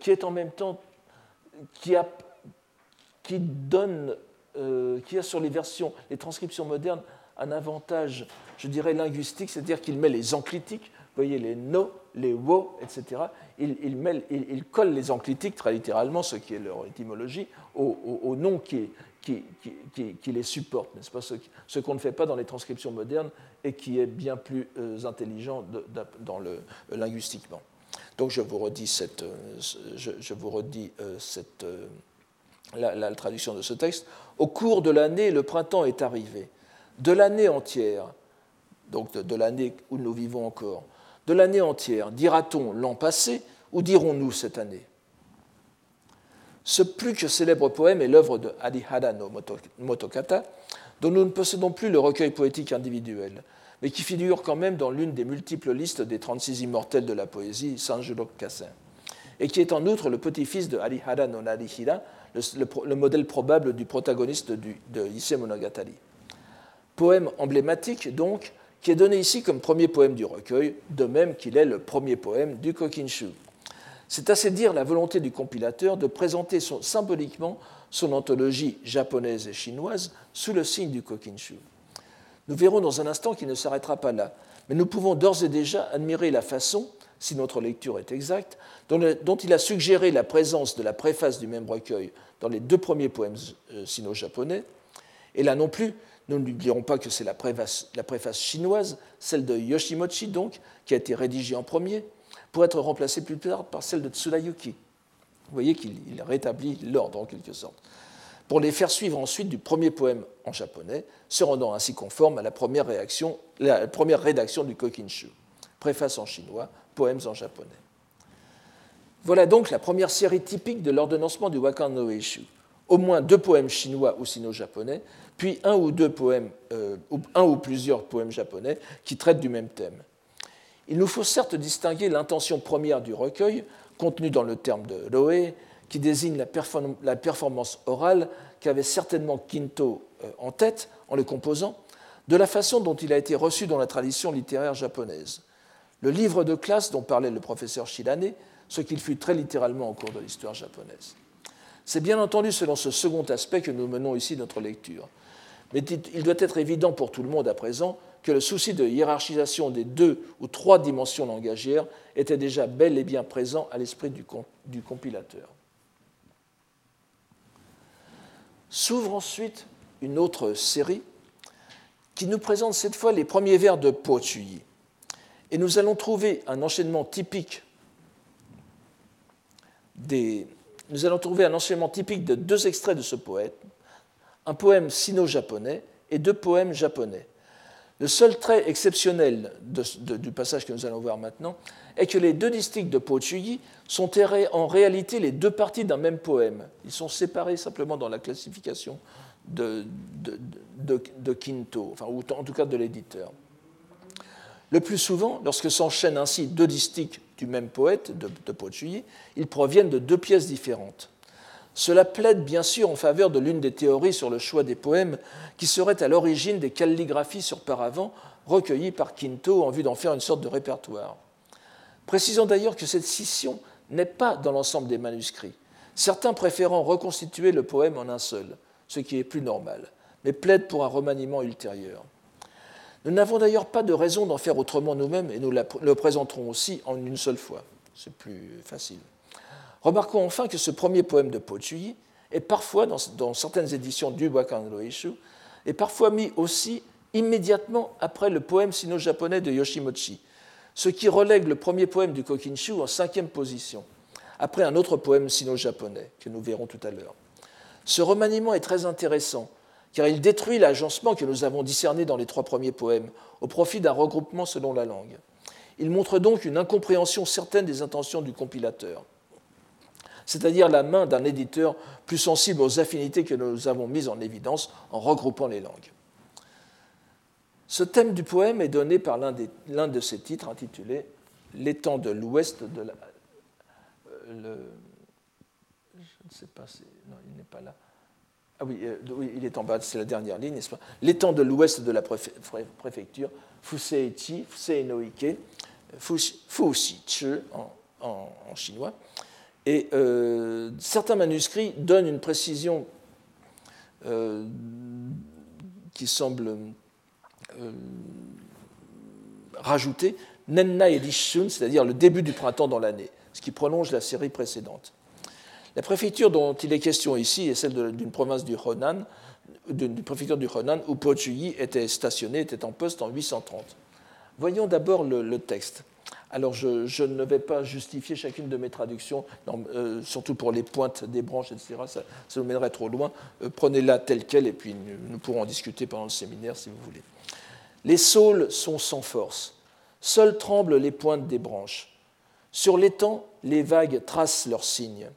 qui est en même temps, qui, a, qui donne, qui a sur les versions, les transcriptions modernes, un avantage, je dirais, linguistique, c'est-à-dire qu'il met les enclitiques, vous voyez les no, les wo, etc. Il, il, colle les enclitiques, très littéralement, ce qui est leur étymologie, au, nom qui, les supporte, n'est-ce pas Ce, qu'on ne fait pas dans les transcriptions modernes et qui est bien plus euh, intelligent euh, linguistiquement. Donc je vous redis, cette, euh, je, vous redis cette, la, traduction de ce texte. Au cours de l'année, le printemps est arrivé. De l'année entière, donc de l'année où nous vivons encore, de l'année entière. Dira-t-on l'an passé ou dirons-nous cette année? Ce plus que célèbre poème est l'œuvre de Adihara no Motokata, dont nous ne possédons plus le recueil poétique individuel. mais qui figure quand même dans l'une des multiples listes des 36 immortels de la poésie, Sanjuro Kassin, et qui est en outre le petit-fils de Arihara no Narihira, le, modèle probable du protagoniste de Issei Monogatari. Poème emblématique, donc, qui est donné ici comme premier poème du recueil, de même qu'il est le premier poème du Kokinshu. C'est assez dire la volonté du compilateur de présenter symboliquement son anthologie japonaise et chinoise sous le signe du Kokinshu. Nous verrons dans un instant qu'il ne s'arrêtera pas là, mais nous pouvons d'ores et déjà admirer la façon, si notre lecture est exacte, dont, il a suggéré la présence de la préface du même recueil dans les deux premiers poèmes euh, sino-japonais. Et là non plus, nous n'oublierons pas que c'est la préface, la préface chinoise, celle de Yoshimochi donc, qui a été rédigée en premier, pour être remplacée plus tard par celle de Tsurayuki. Vous voyez qu'il rétablit l'ordre en quelque sorte pour les faire suivre ensuite du premier poème en japonais, se rendant ainsi conforme à la première, rédaction du Kokinshu, préface en chinois, poèmes en japonais. Voilà donc la première série typique de l'ordonnancement du Wakan no. Au moins deux poèmes chinois ou sino-japonais, puis un ou, deux poèmes, euh, un ou plusieurs poèmes japonais qui traitent du même thème. Il nous faut certes distinguer l'intention première du recueil, contenue dans le terme de Roe, qui désigne la, performance orale qu'avait certainement Quinto euh, en tête en le composant, de la façon dont il a été reçu dans la tradition littéraire japonaise. Le livre de classe dont parlait le professeur Shirane, ce qu'il fut très littéralement au cours de l'histoire japonaise. C'est bien entendu selon ce second aspect que nous menons ici notre lecture. Mais il doit être évident pour tout le monde à présent que le souci de hiérarchisation des deux ou trois dimensions langagières était déjà bel et bien présent à l'esprit du compilateur. S'ouvre ensuite une autre série qui nous présente cette fois les premiers vers de Po. Et nous allons trouver un enchaînement typique des, nous allons trouver un enchaînement typique de deux extraits de ce poète, un poème sino-japonais et deux poèmes japonais. Le seul trait exceptionnel du passage que nous allons voir maintenant est que les deux districts de Pochuyi sont en réalité les deux parties d'un même poème. Ils sont séparés simplement dans la classification de, Quinto, enfin, ou en tout cas de l'éditeur. Le plus souvent, lorsque s'enchaînent ainsi deux districts du même poète, de, de ils proviennent de deux pièces différentes. Cela plaide bien sûr en faveur de l'une des théories sur le choix des poèmes qui serait à l'origine des calligraphies sur paravent recueillies par Quinto en vue d'en faire une sorte de répertoire. Précisons d'ailleurs que cette scission n'est pas dans l'ensemble des manuscrits, certains préférant reconstituer le poème en un seul, ce qui est plus normal, mais plaide pour un remaniement ultérieur. Nous n'avons d'ailleurs pas de raison d'en faire autrement nous-mêmes et nous le présenterons aussi en une seule fois. C'est plus facile. Remarquons enfin que ce premier poème de Pochuyi est parfois, dans, certaines éditions du Wakan Roishu, est parfois mis aussi immédiatement après le poème sino-japonais de Yoshimochi, ce qui relègue le premier poème du Kokinshu en cinquième position, après un autre poème sino-japonais que nous verrons tout à l'heure. Ce remaniement est très intéressant, car il détruit l'agencement que nous avons discerné dans les trois premiers poèmes, au profit d'un regroupement selon la langue. Il montre donc une incompréhension certaine des intentions du compilateur c'est-à-dire la main d'un éditeur plus sensible aux affinités que nous avons mises en évidence en regroupant les langues. Ce thème du poème est donné par l'un, de ses titres intitulé L'étang de l'ouest de la. Euh, je ne sais pas, non, il n'est pas là. Ah euh, oui, il est en bas, c'est la dernière ligne, n'est-ce pas? L'étang de l'ouest de la préfecture, Fuseichi, Fuseinoike, Fushi en, en, en chinois, et euh, certains manuscrits donnent une précision euh, qui semble euh, rajouter Nenna Edishun, c'est-à-dire le début du printemps dans l'année, ce qui prolonge la série précédente. La préfecture dont il est question ici est celle d'une province du Honan, d'une préfecture du Honan, où Po Chuyi était stationné, était en poste en 830. Voyons d'abord le texte. Alors je, ne vais pas justifier chacune de mes traductions, euh, surtout pour les pointes des branches, etc. Ça, nous mènerait trop loin. Euh, prenez-la telle qu'elle et puis nous, pourrons en discuter pendant le séminaire si vous voulez. Les saules sont sans force. Seules tremblent les pointes des branches. Sur l'étang, les vagues tracent leurs signes.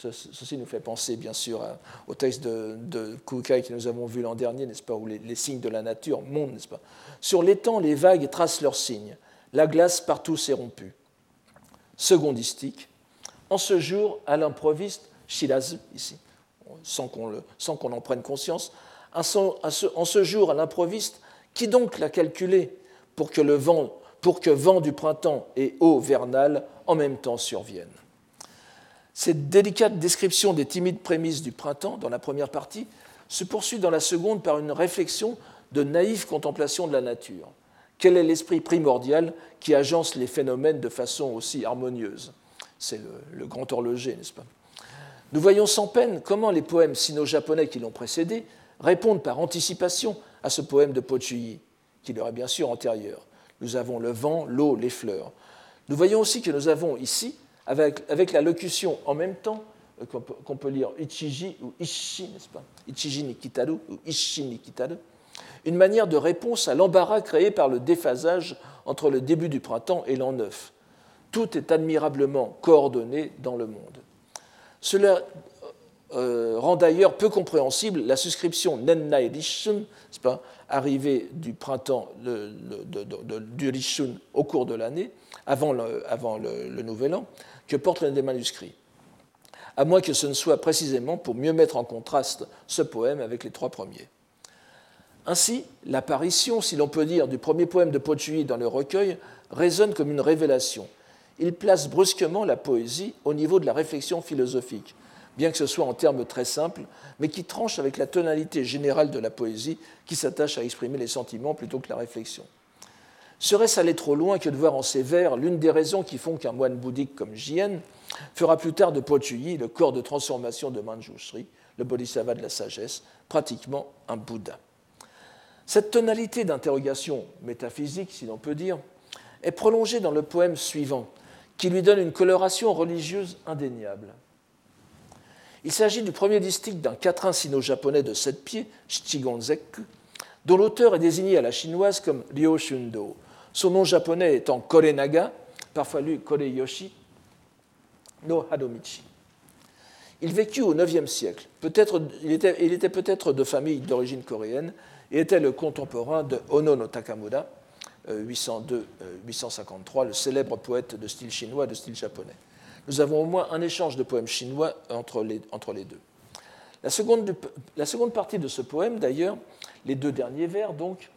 Ceci nous fait penser, bien sûr, au texte de, de Kukai que nous avons vu l'an dernier, n'est-ce pas, où les, signes de la nature montent, n'est-ce pas. Sur l'étang, les vagues tracent leurs signes. La glace partout s'est rompue. Secondistique. En ce jour, à l'improviste, Shiraz, ici, sans qu'on en prenne conscience, en ce jour, à l'improviste, qui donc l'a calculé pour que le vent, pour que vent du printemps et eau vernale en même temps surviennent cette délicate description des timides prémices du printemps dans la première partie se poursuit dans la seconde par une réflexion de naïve contemplation de la nature. Quel est l'esprit primordial qui agence les phénomènes de façon aussi harmonieuse? C'est le, grand horloger, n'est-ce pas? Nous voyons sans peine comment les poèmes sino-japonais qui l'ont précédé répondent par anticipation à ce poème de Pochuyi, qui leur est bien sûr antérieur. Nous avons le vent, l'eau, les fleurs. Nous voyons aussi que nous avons ici avec, la locution en même temps euh, qu'on peut, lire Ichiji ou Ishi, n'est-ce pas? Ichiji Nikitaru ou Ishi Nikitaru, une manière de réponse à l'embarras créé par le déphasage entre le début du printemps et l'an neuf. Tout est admirablement coordonné dans le monde. Cela euh, rend d'ailleurs peu compréhensible la suscription Nenna Rishun, pas, arrivée du printemps du Rishun au cours de l'année, avant, le, Nouvel An, que portent les manuscrits, à moins que ce ne soit précisément pour mieux mettre en contraste ce poème avec les trois premiers. Ainsi, l'apparition, si l'on peut dire, du premier poème de Pochuyi dans le recueil résonne comme une révélation. Il place brusquement la poésie au niveau de la réflexion philosophique, bien que ce soit en termes très simples, mais qui tranche avec la tonalité générale de la poésie qui s'attache à exprimer les sentiments plutôt que la réflexion. Serait-ce aller trop loin que de voir en ces vers l'une des raisons qui font qu'un moine bouddhique comme Jien fera plus tard de Pochuyi le corps de transformation de Manjushri, le bodhisattva de la sagesse, pratiquement un Bouddha? Cette tonalité d'interrogation métaphysique, si l'on peut dire, est prolongée dans le poème suivant, qui lui donne une coloration religieuse indéniable. Il s'agit du premier distique d'un quatrain sino-japonais de sept pieds, Shichigonzeku, dont l'auteur est désigné à la chinoise comme Ryo Shundo, son nom japonais étant Korenaga, parfois lu Koreyoshi, no Hadomichi. Il vécut au IXe siècle. Peut-être, il était, peut-être de famille d'origine coréenne et était le contemporain de Ono no Takamura, 802-853, euh, le célèbre poète de style chinois et de style japonais. Nous avons au moins un échange de poèmes chinois entre les, deux. La seconde partie de ce poème, d'ailleurs, les deux derniers vers, donc,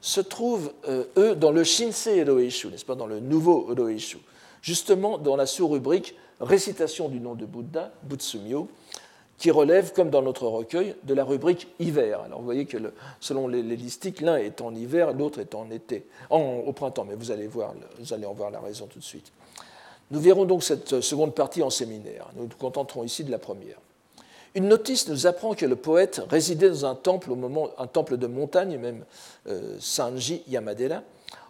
se trouvent, euh, eux, dans le Shinsei Eroeishu, n'est-ce pas, dans le nouveau Eroeishu, justement dans la sous-rubrique Récitation du nom de Bouddha, Butsumyo, qui relève, comme dans notre recueil, de la rubrique hiver. Alors vous voyez que selon les, listiques, l'un est en hiver, l'autre est en été, au printemps, mais vous allez, voir, vous allez en voir la raison tout de suite. Nous verrons donc cette seconde partie en séminaire. Nous nous contenterons ici de la première. Une notice nous apprend que le poète résidait dans un temple, un temple de montagne, même euh, Sanji Yamadera,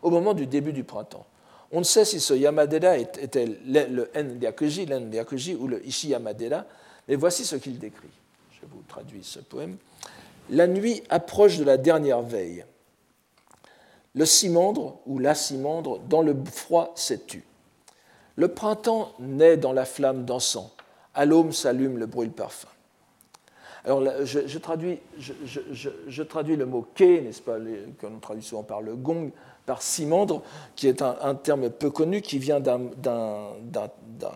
au moment du début du printemps. On ne sait si ce Yamadera était le N-Ryakuji, l'N-Ryakuji ou le Ishi Yamadera, mais voici ce qu'il décrit. Je vous traduis ce poème. La nuit approche de la dernière veille. Le cimandre ou la cimandre dans le froid s'est tu. Le printemps naît dans la flamme d'encens. À l'aube s'allume le brûle Alors, je, traduis, le mot ke, n'est-ce pas, qu'on traduit souvent par le gong, par simandre, qui est un, terme peu connu, qui vient d'un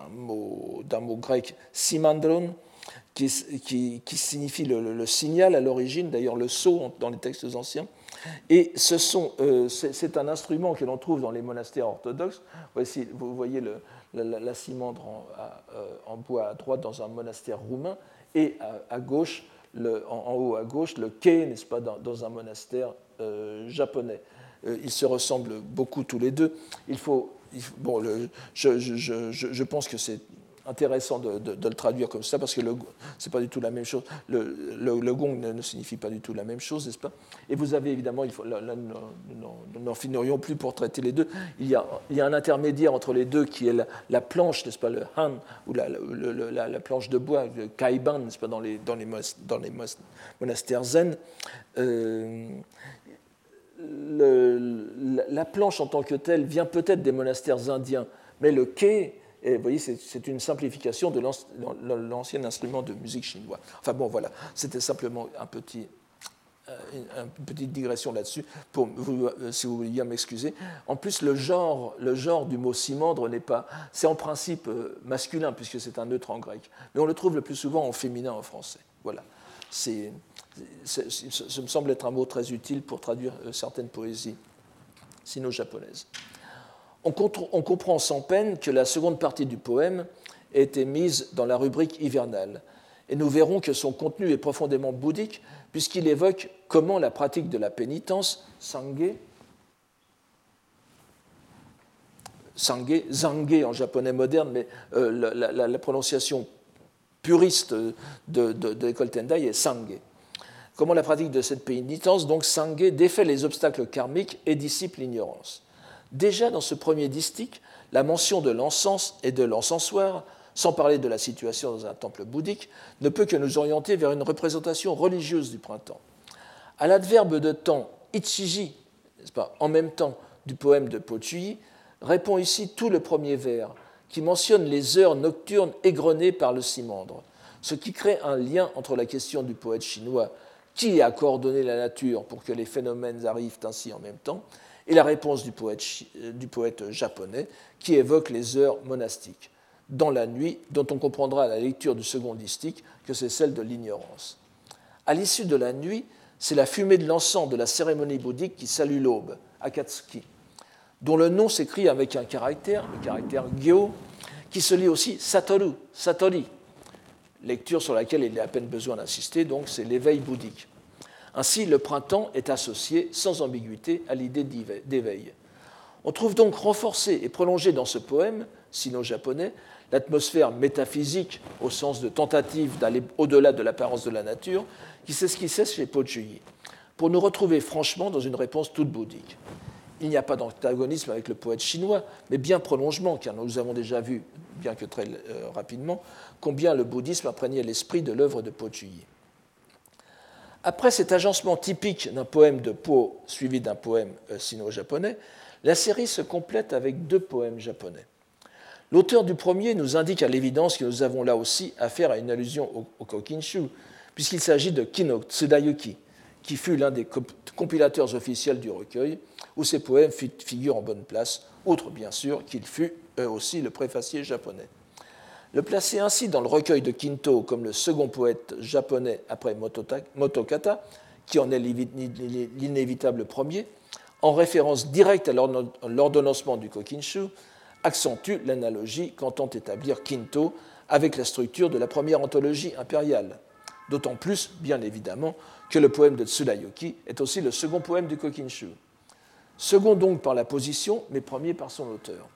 mot, grec simandron, qui, signifie le, signal à l'origine, d'ailleurs le sceau dans les textes anciens. Et euh, c'est un instrument que l'on trouve dans les monastères orthodoxes. Voici, vous voyez la, cimandre en, euh, en, bois à droite dans un monastère roumain et à, gauche, en, haut à gauche, le quai, n'est-ce pas, dans, un monastère euh, japonais. Euh, ils se ressemblent beaucoup tous les deux. Il faut, bon, je, je, pense que c'est intéressant de, le traduire comme ça, parce que ce pas du tout la même chose. Le, gong ne, signifie pas du tout la même chose, n'est-ce pas? Et vous avez évidemment, il faut, là, nous n'en finirions plus pour traiter les deux. Il y, a, il y a un intermédiaire entre les deux qui est la, planche, n'est-ce pas, le han, ou la, la, planche de bois, le kaiban, n'est-ce pas, dans les, dans les, dans les monastères zen. Euh, la planche en tant que telle vient peut-être des monastères indiens, mais le quai Et vous voyez, c'est une simplification de l'ancien instrument de musique chinois. Enfin bon, voilà, c'était simplement un petit, euh, une petite digression là-dessus, pour euh, si vous voulez bien m'excuser. En plus, le genre, le genre du mot simandre n'est pas. C'est en principe euh, masculin, puisque c'est un neutre en grec. Mais on le trouve le plus souvent en féminin en français. Voilà. C'est, ça me semble être un mot très utile pour traduire certaines poésies sino-japonaises. On, comprend sans peine que la seconde partie du poème a été mise dans la rubrique hivernale. Et nous verrons que son contenu est profondément bouddhique, puisqu'il évoque comment la pratique de la pénitence, sangue, sangue, zangue en japonais moderne, mais euh, la, prononciation puriste de, l'école Tendai est sangue. Comment la pratique de cette pénitence, donc sangue, défait les obstacles karmiques et dissipe l'ignorance. Déjà dans ce premier distique, la mention de l'encens et de l'encensoir sans parler de la situation dans un temple bouddhique, ne peut que nous orienter vers une représentation religieuse du printemps. À l'adverbe de temps ichiji, pas, en même temps du poème de Pochui, répond ici tout le premier vers, qui mentionne les heures nocturnes égrenées par le simandre, ce qui crée un lien entre la question du poète chinois qui a coordonné la nature pour que les phénomènes arrivent ainsi en même temps, et la réponse du poète, du poète japonais qui évoque les heures monastiques dans la nuit, dont on comprendra à la lecture du second distique que c'est celle de l'ignorance. À l'issue de la nuit, c'est la fumée de l'encens de la cérémonie bouddhique qui salue l'aube, Akatsuki, dont le nom s'écrit avec un caractère, le caractère Gyo, qui se lit aussi Satoru, Satori, lecture sur laquelle il est à peine besoin d'insister, donc c'est l'éveil bouddhique. Ainsi, le printemps est associé sans ambiguïté à l'idée d'éveil. On trouve donc renforcé et prolongé dans ce poème sino-japonais l'atmosphère métaphysique au sens de tentative d'aller au-delà de l'apparence de la nature, qui s'esquissait chez Pochuyi, pour nous retrouver franchement dans une réponse toute bouddhique. Il n'y a pas d'antagonisme avec le poète chinois, mais bien prolongement, car nous avons déjà vu, bien que très euh, rapidement, combien le bouddhisme imprégnait l'esprit de l'œuvre de Pochuyi. Après cet agencement typique d'un poème de Po suivi d'un poème euh, sino-japonais, la série se complète avec deux poèmes japonais. L'auteur du premier nous indique à l'évidence que nous avons là aussi affaire à une allusion au, Kokinshu, puisqu'il s'agit de Kino Tsudayuki, qui fut l'un des compilateurs officiels du recueil, où ses poèmes figurent en bonne place, outre bien sûr qu'il fut aussi le préfacier japonais. Le placer ainsi dans le recueil de Kinto comme le second poète japonais après Motokata, qui en est l'inévitable premier, en référence directe à l'ordonnancement du Kokinshu, accentue l'analogie qu'entend établir Kinto avec la structure de la première anthologie impériale. D'autant plus, bien évidemment, que le poème de Tsudayoki est aussi le second poème du Kokinshu. Second donc par la position, mais premier par son auteur.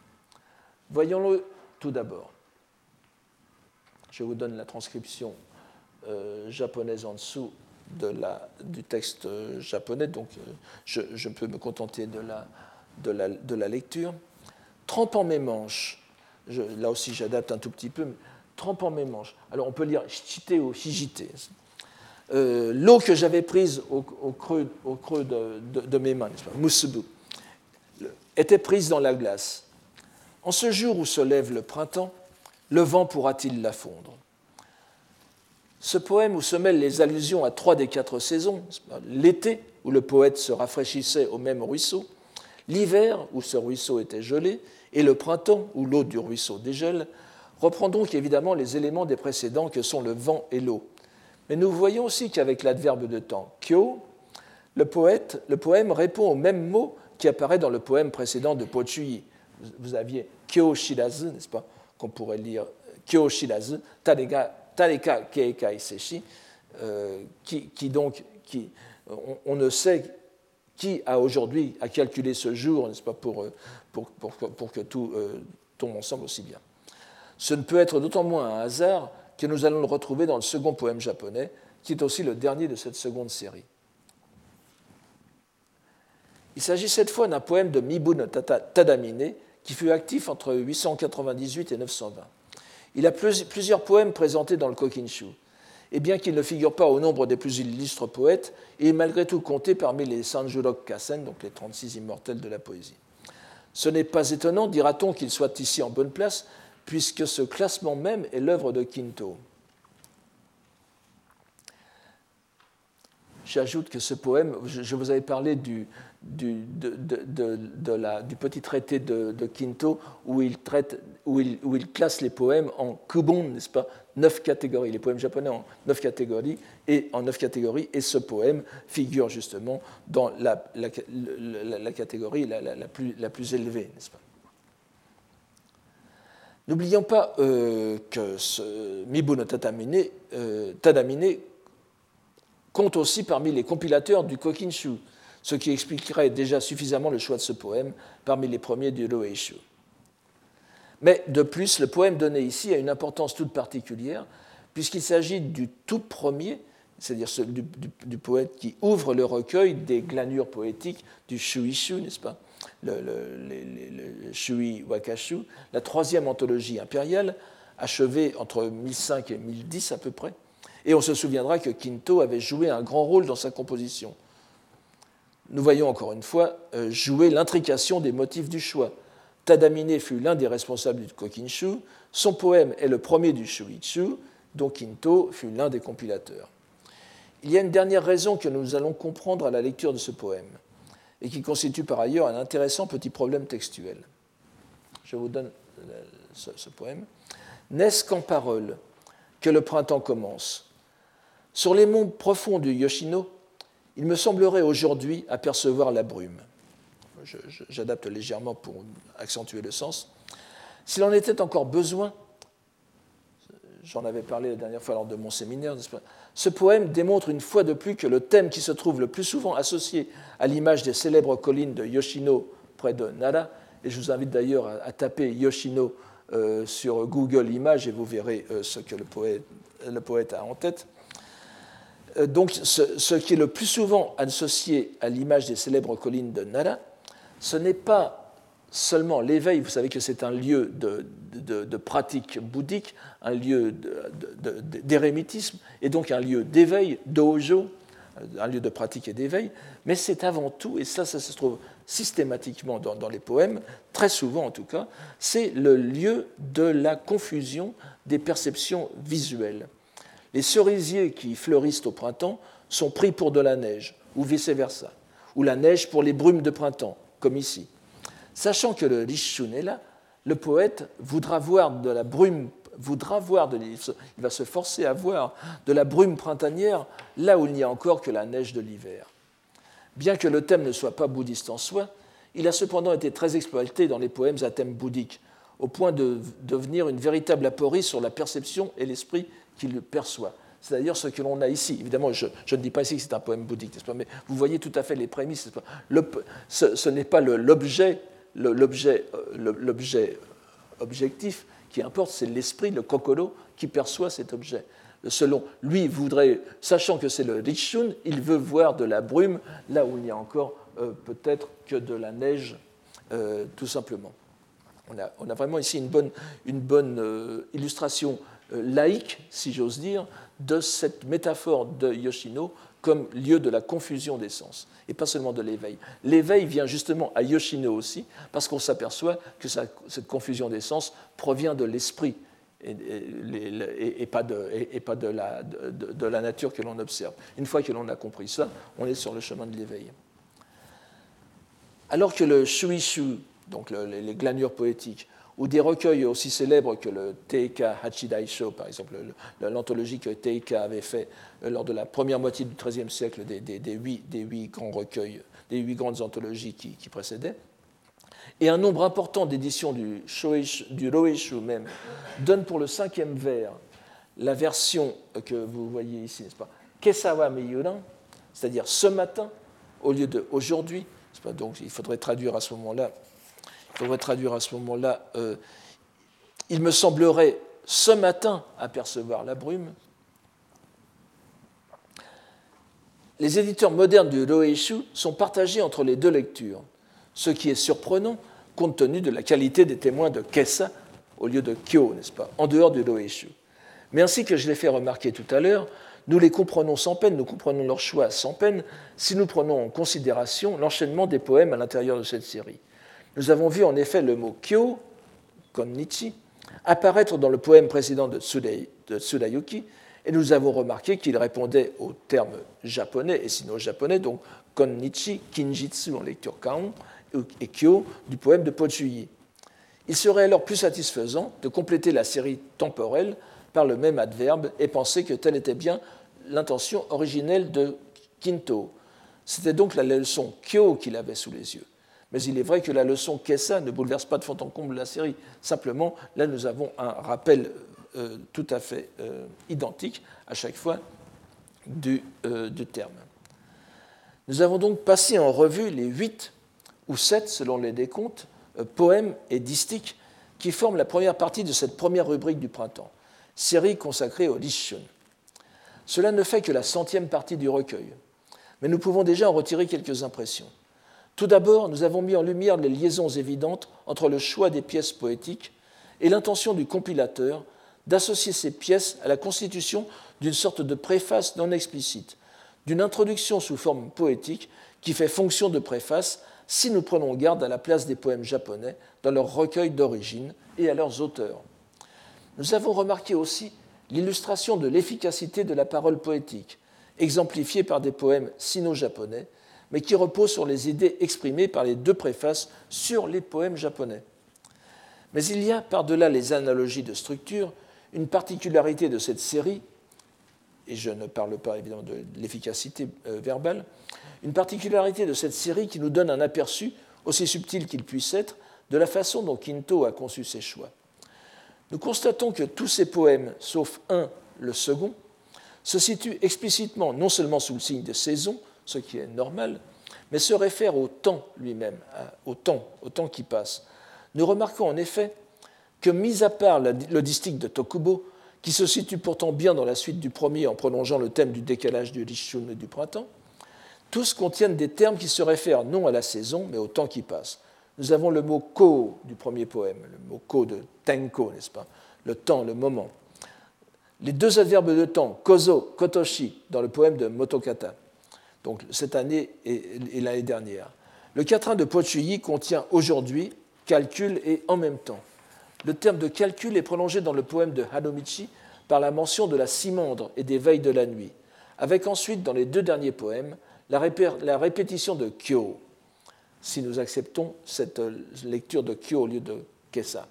Voyons-le tout d'abord. Je vous donne la transcription euh, japonaise en dessous de la, du texte euh, japonais, donc euh, je, je, peux me contenter de la, de la, de la lecture trempant mes manches. là aussi, j'adapte un tout petit peu. Trempant mes manches. Alors, on peut lire shichite ou shijite. Euh, l'eau que j'avais prise au, creux, au creux de, mes mains, musubu, était prise dans la glace. En ce jour où se lève le printemps, le vent pourra-t-il la fondre? Ce poème où se mêlent les allusions à trois des quatre saisons, l'été où le poète se rafraîchissait au même ruisseau, l'hiver où ce ruisseau était gelé, et le printemps, où l'eau du ruisseau dégèle, reprend donc évidemment les éléments des précédents que sont le vent et l'eau. Mais nous voyons aussi qu'avec l'adverbe de temps kyo, le, poète, le poème répond au même mot qui apparaît dans le poème précédent de Pochuyi. Vous aviez kyo shirazu, n'est-ce pas? Qu'on pourrait lire kyo shirazu, tareka keika iseshi, euh, qui, donc, qui, on, ne sait qui a aujourd'hui à calculer ce jour, n'est-ce pas, pour, euh, que tout euh, tombe ensemble aussi bien. Ce ne peut être d'autant moins un hasard que nous allons le retrouver dans le second poème japonais, qui est aussi le dernier de cette seconde série. Il s'agit cette fois d'un poème de Mibun Tadamine, qui fut actif entre 898 et 920. Il a plusieurs poèmes présentés dans le Kokinshu, et bien qu'il ne figure pas au nombre des plus illustres poètes, il est malgré tout compté parmi les Sanjurok Kasen, donc les 36 immortels de la poésie. Ce n'est pas étonnant, dira-t-on, qu'il soit ici en bonne place, puisque ce classement même est l'œuvre de Quinto. J'ajoute que ce poème, je vous avais parlé du, du, du petit traité de, Quinto où il, traite, où, il, où il, classe les poèmes en kubon, n'est-ce pas? Neuf catégories, les poèmes japonais en neuf catégories, et en neuf catégories, et ce poème figure justement dans la, la, la, catégorie la, plus, la plus élevée, n'est-ce pas? N'oublions pas euh, que ce Mibu no Tadamine, euh, Tadamine compte aussi parmi les compilateurs du Kokinshu, ce qui expliquerait déjà suffisamment le choix de ce poème parmi les premiers du Loeishu. Mais de plus, le poème donné ici a une importance toute particulière, puisqu'il s'agit du tout premier, c'est-à-dire du, du, poète qui ouvre le recueil des glanures poétiques du Shuishu, n'est-ce pas? Le, le, Shui Wakashu, la troisième anthologie impériale, achevée entre 1005 et 1010 à peu près. Et on se souviendra que Kinto avait joué un grand rôle dans sa composition nous voyons encore une fois euh, jouer l'intrication des motifs du choix. Tadamine fut l'un des responsables du Kokinshu, son poème est le premier du Shuichu, dont Kinto fut l'un des compilateurs. Il y a une dernière raison que nous allons comprendre à la lecture de ce poème, et qui constitue par ailleurs un intéressant petit problème textuel. Je vous donne euh, ce, ce poème. N'est-ce qu'en parole que le printemps commence? Sur les monts profonds du Yoshino, il me semblerait aujourd'hui apercevoir la brume. J'adapte légèrement pour accentuer le sens. S'il en était encore besoin, j'en avais parlé la dernière fois lors de mon séminaire, ce poème démontre une fois de plus que le thème qui se trouve le plus souvent associé à l'image des célèbres collines de Yoshino près de Nara, et je vous invite d'ailleurs à, taper Yoshino euh, sur Google Images et vous verrez euh, ce que le poète a en tête, donc, ce, qui est le plus souvent associé à l'image des célèbres collines de Nara, ce n'est pas seulement l'éveil, vous savez que c'est un lieu de, pratique bouddhique, un lieu d'érémitisme, et donc un lieu d'éveil, dojo, un lieu de pratique et d'éveil, mais c'est avant tout, et ça, ça se trouve systématiquement dans les poèmes, très souvent en tout cas, c'est le lieu de la confusion des perceptions visuelles. Les cerisiers qui fleurissent au printemps sont pris pour de la neige, ou vice-versa, ou la neige pour les brumes de printemps, comme ici. Sachant que le Rishun est là, le poète voudra voir de la brume, voudra voir de, il va se forcer à voir de la brume printanière là où il n'y a encore que la neige de l'hiver. Bien que le thème ne soit pas bouddhiste en soi, il a cependant été très exploité dans les poèmes à thème bouddhique, au point de devenir une véritable aporie sur la perception et l'esprit qu'il perçoit. C'est d'ailleurs ce que l'on a ici. Évidemment, je, ne dis pas ici que c'est un poème bouddhique, pas mais vous voyez tout à fait les prémices. ce, n'est pas l'objet, euh, l'objet objectif qui importe, c'est l'esprit, le kokoro, qui perçoit cet objet. Selon lui, voudrait, sachant que c'est le Rishun, il veut voir de la brume là où il n'y a encore euh, peut-être que de la neige, euh, tout simplement. On a, vraiment ici une bonne, une bonne illustration euh, laïque, si j'ose dire, de cette métaphore de Yoshino comme lieu de la confusion des sens, et pas seulement de l'éveil. L'éveil vient justement à Yoshino aussi, parce qu'on s'aperçoit que cette confusion des sens provient de l'esprit et, pas, de, la, nature que l'on observe. Une fois que l'on a compris ça, on est sur le chemin de l'éveil. Alors que le shuishu, donc les glanures poétiques, ou des recueils aussi célèbres que le Teika Hachidaisho, par exemple, l'anthologie que Teika avait fait euh, lors de la première moitié du XIIIe siècle des, huit, des, huit, grands recueils, des huit grandes anthologies qui, précédaient. Et un nombre important d'éditions du, du Roeshu même donne pour le cinquième vers la version que vous voyez ici, n'est-ce pas? Kesawa Miyuran, c'est-à-dire ce matin, au lieu de aujourd'hui. Donc il faudrait traduire à ce moment-là il faudrait traduire à ce moment-là, euh, il me semblerait ce matin apercevoir la brume. Les éditeurs modernes du Roeishu sont partagés entre les deux lectures, ce qui est surprenant compte tenu de la qualité des témoins de Kessa au lieu de Kyo, n'est-ce pas, en dehors du Roeishu. Mais ainsi que je l'ai fait remarquer tout à l'heure, nous les comprenons sans peine, nous comprenons leur choix sans peine, si nous prenons en considération l'enchaînement des poèmes à l'intérieur de cette série. Nous avons vu en effet le mot kyo, konnichi, apparaître dans le poème précédent de, Tsudayuki, et nous avons remarqué qu'il répondait aux termes japonais et sino-japonais, donc konnichi, kinjitsu en lecture kaon, et kyo du poème de Pochuyi. Il serait alors plus satisfaisant de compléter la série temporelle par le même adverbe et penser que telle était bien l'intention originelle de Kinto. C'était donc la leçon Kyo qu'il avait sous les yeux. Mais il est vrai que la leçon Kessa ne bouleverse pas de fond en comble la série. Simplement, là, nous avons un rappel euh, tout à fait euh, identique à chaque fois du, euh, du, terme. Nous avons donc passé en revue les huit ou sept, selon les décomptes, poèmes et distiques qui forment la première partie de cette première rubrique du printemps, série consacrée au Lishun. Cela ne fait que la centième partie du recueil, mais nous pouvons déjà en retirer quelques impressions. Tout d'abord, nous avons mis en lumière les liaisons évidentes entre le choix des pièces poétiques et l'intention du compilateur d'associer ces pièces à la constitution d'une sorte de préface non explicite, d'une introduction sous forme poétique qui fait fonction de préface si nous prenons garde à la place des poèmes japonais dans leur recueil d'origine et à leurs auteurs. Nous avons remarqué aussi l'illustration de l'efficacité de la parole poétique, exemplifiée par des poèmes sino-japonais, mais qui reposent sur les idées exprimées par les deux préfaces sur les poèmes japonais. Mais il y a, par-delà les analogies de structure, une particularité de cette série, et je ne parle pas évidemment de l'efficacité euh, verbale, une particularité de cette série qui nous donne un aperçu, aussi subtil qu'il puisse être, de la façon dont Quinto a conçu ses choix. Nous constatons que tous ces poèmes, sauf un, le second, se situent explicitement non seulement sous le signe de saison, ce qui est normal, mais se réfèrent au temps lui-même, au temps, au temps qui passe. Nous remarquons en effet que, mis à part le distique de Tokubo, qui se situe pourtant bien dans la suite du premier en prolongeant le thème du décalage du Rishun et du printemps, tous contiennent des termes qui se réfèrent non à la saison, mais au temps qui passe. Nous avons le mot ko du premier poème, le mot ko de tenko, n'est-ce pas? Le temps, le moment. Les deux adverbes de temps, kozo, kotoshi, dans le poème de Motokata, donc cette année et, l'année dernière. Le quatrain de Pochuyi contient aujourd'hui calcul et en même temps. Le terme de calcul est prolongé dans le poème de Hanomichi par la mention de la cimandre et des veilles de la nuit, avec ensuite dans les deux derniers poèmes la, répétition de Kyo, si nous acceptons cette euh, lecture de Kyo au lieu de Kessa.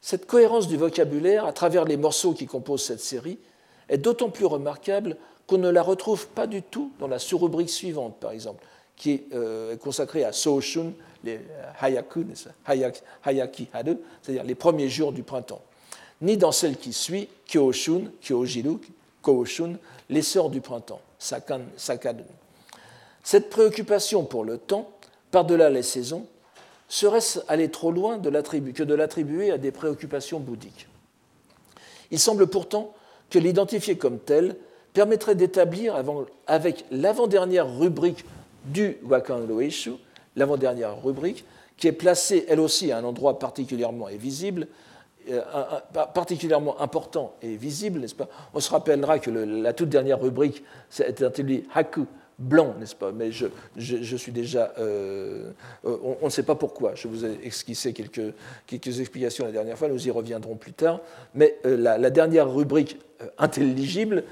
Cette cohérence du vocabulaire à travers les morceaux qui composent cette série est d'autant plus remarquable qu'on ne la retrouve pas du tout dans la sous-rubrique suivante, par exemple, qui est euh, consacrée à Soshun, les Hayaku, Hayaki Haru, c'est-à-dire les premiers jours du printemps, ni dans celle qui suit, Kyoshun, Kyojiru, Koushun, les sœurs du printemps, Sakan, Cette préoccupation pour le temps, par-delà les saisons, serait-ce aller trop loin de que de l'attribuer à des préoccupations bouddhiques? Il semble pourtant que l'identifier comme tel permettrait d'établir avec l'avant-dernière rubrique du Wakan Loeshu, l'avant-dernière rubrique, qui est placée elle aussi à un endroit particulièrement visible, euh, particulièrement important et visible, n'est-ce pas? On se rappellera que la toute dernière rubrique était intitulée Haku blanc, n'est-ce pas? Mais je, suis déjà. Euh, on, ne sait pas pourquoi. Je vous ai esquissé quelques, explications la dernière fois, nous y reviendrons plus tard. Mais euh, la, dernière rubrique intelligible,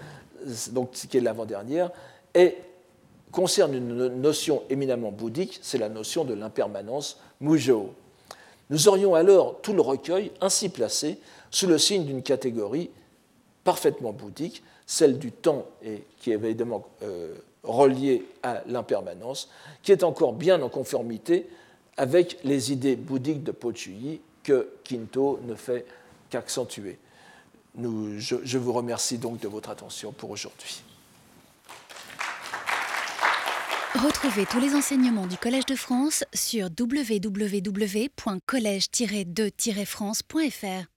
donc, qui est l'avant-dernière, concerne une notion éminemment bouddhique, c'est la notion de l'impermanence mujo. Nous aurions alors tout le recueil ainsi placé sous le signe d'une catégorie parfaitement bouddhique, celle du temps et qui est évidemment euh, reliée à l'impermanence, qui est encore bien en conformité avec les idées bouddhiques de Pochuyi que Kinto ne fait qu'accentuer. Je, je vous remercie donc de votre attention pour aujourd'hui. Retrouvez tous les enseignements du Collège de France sur www.colège-2-france.fr.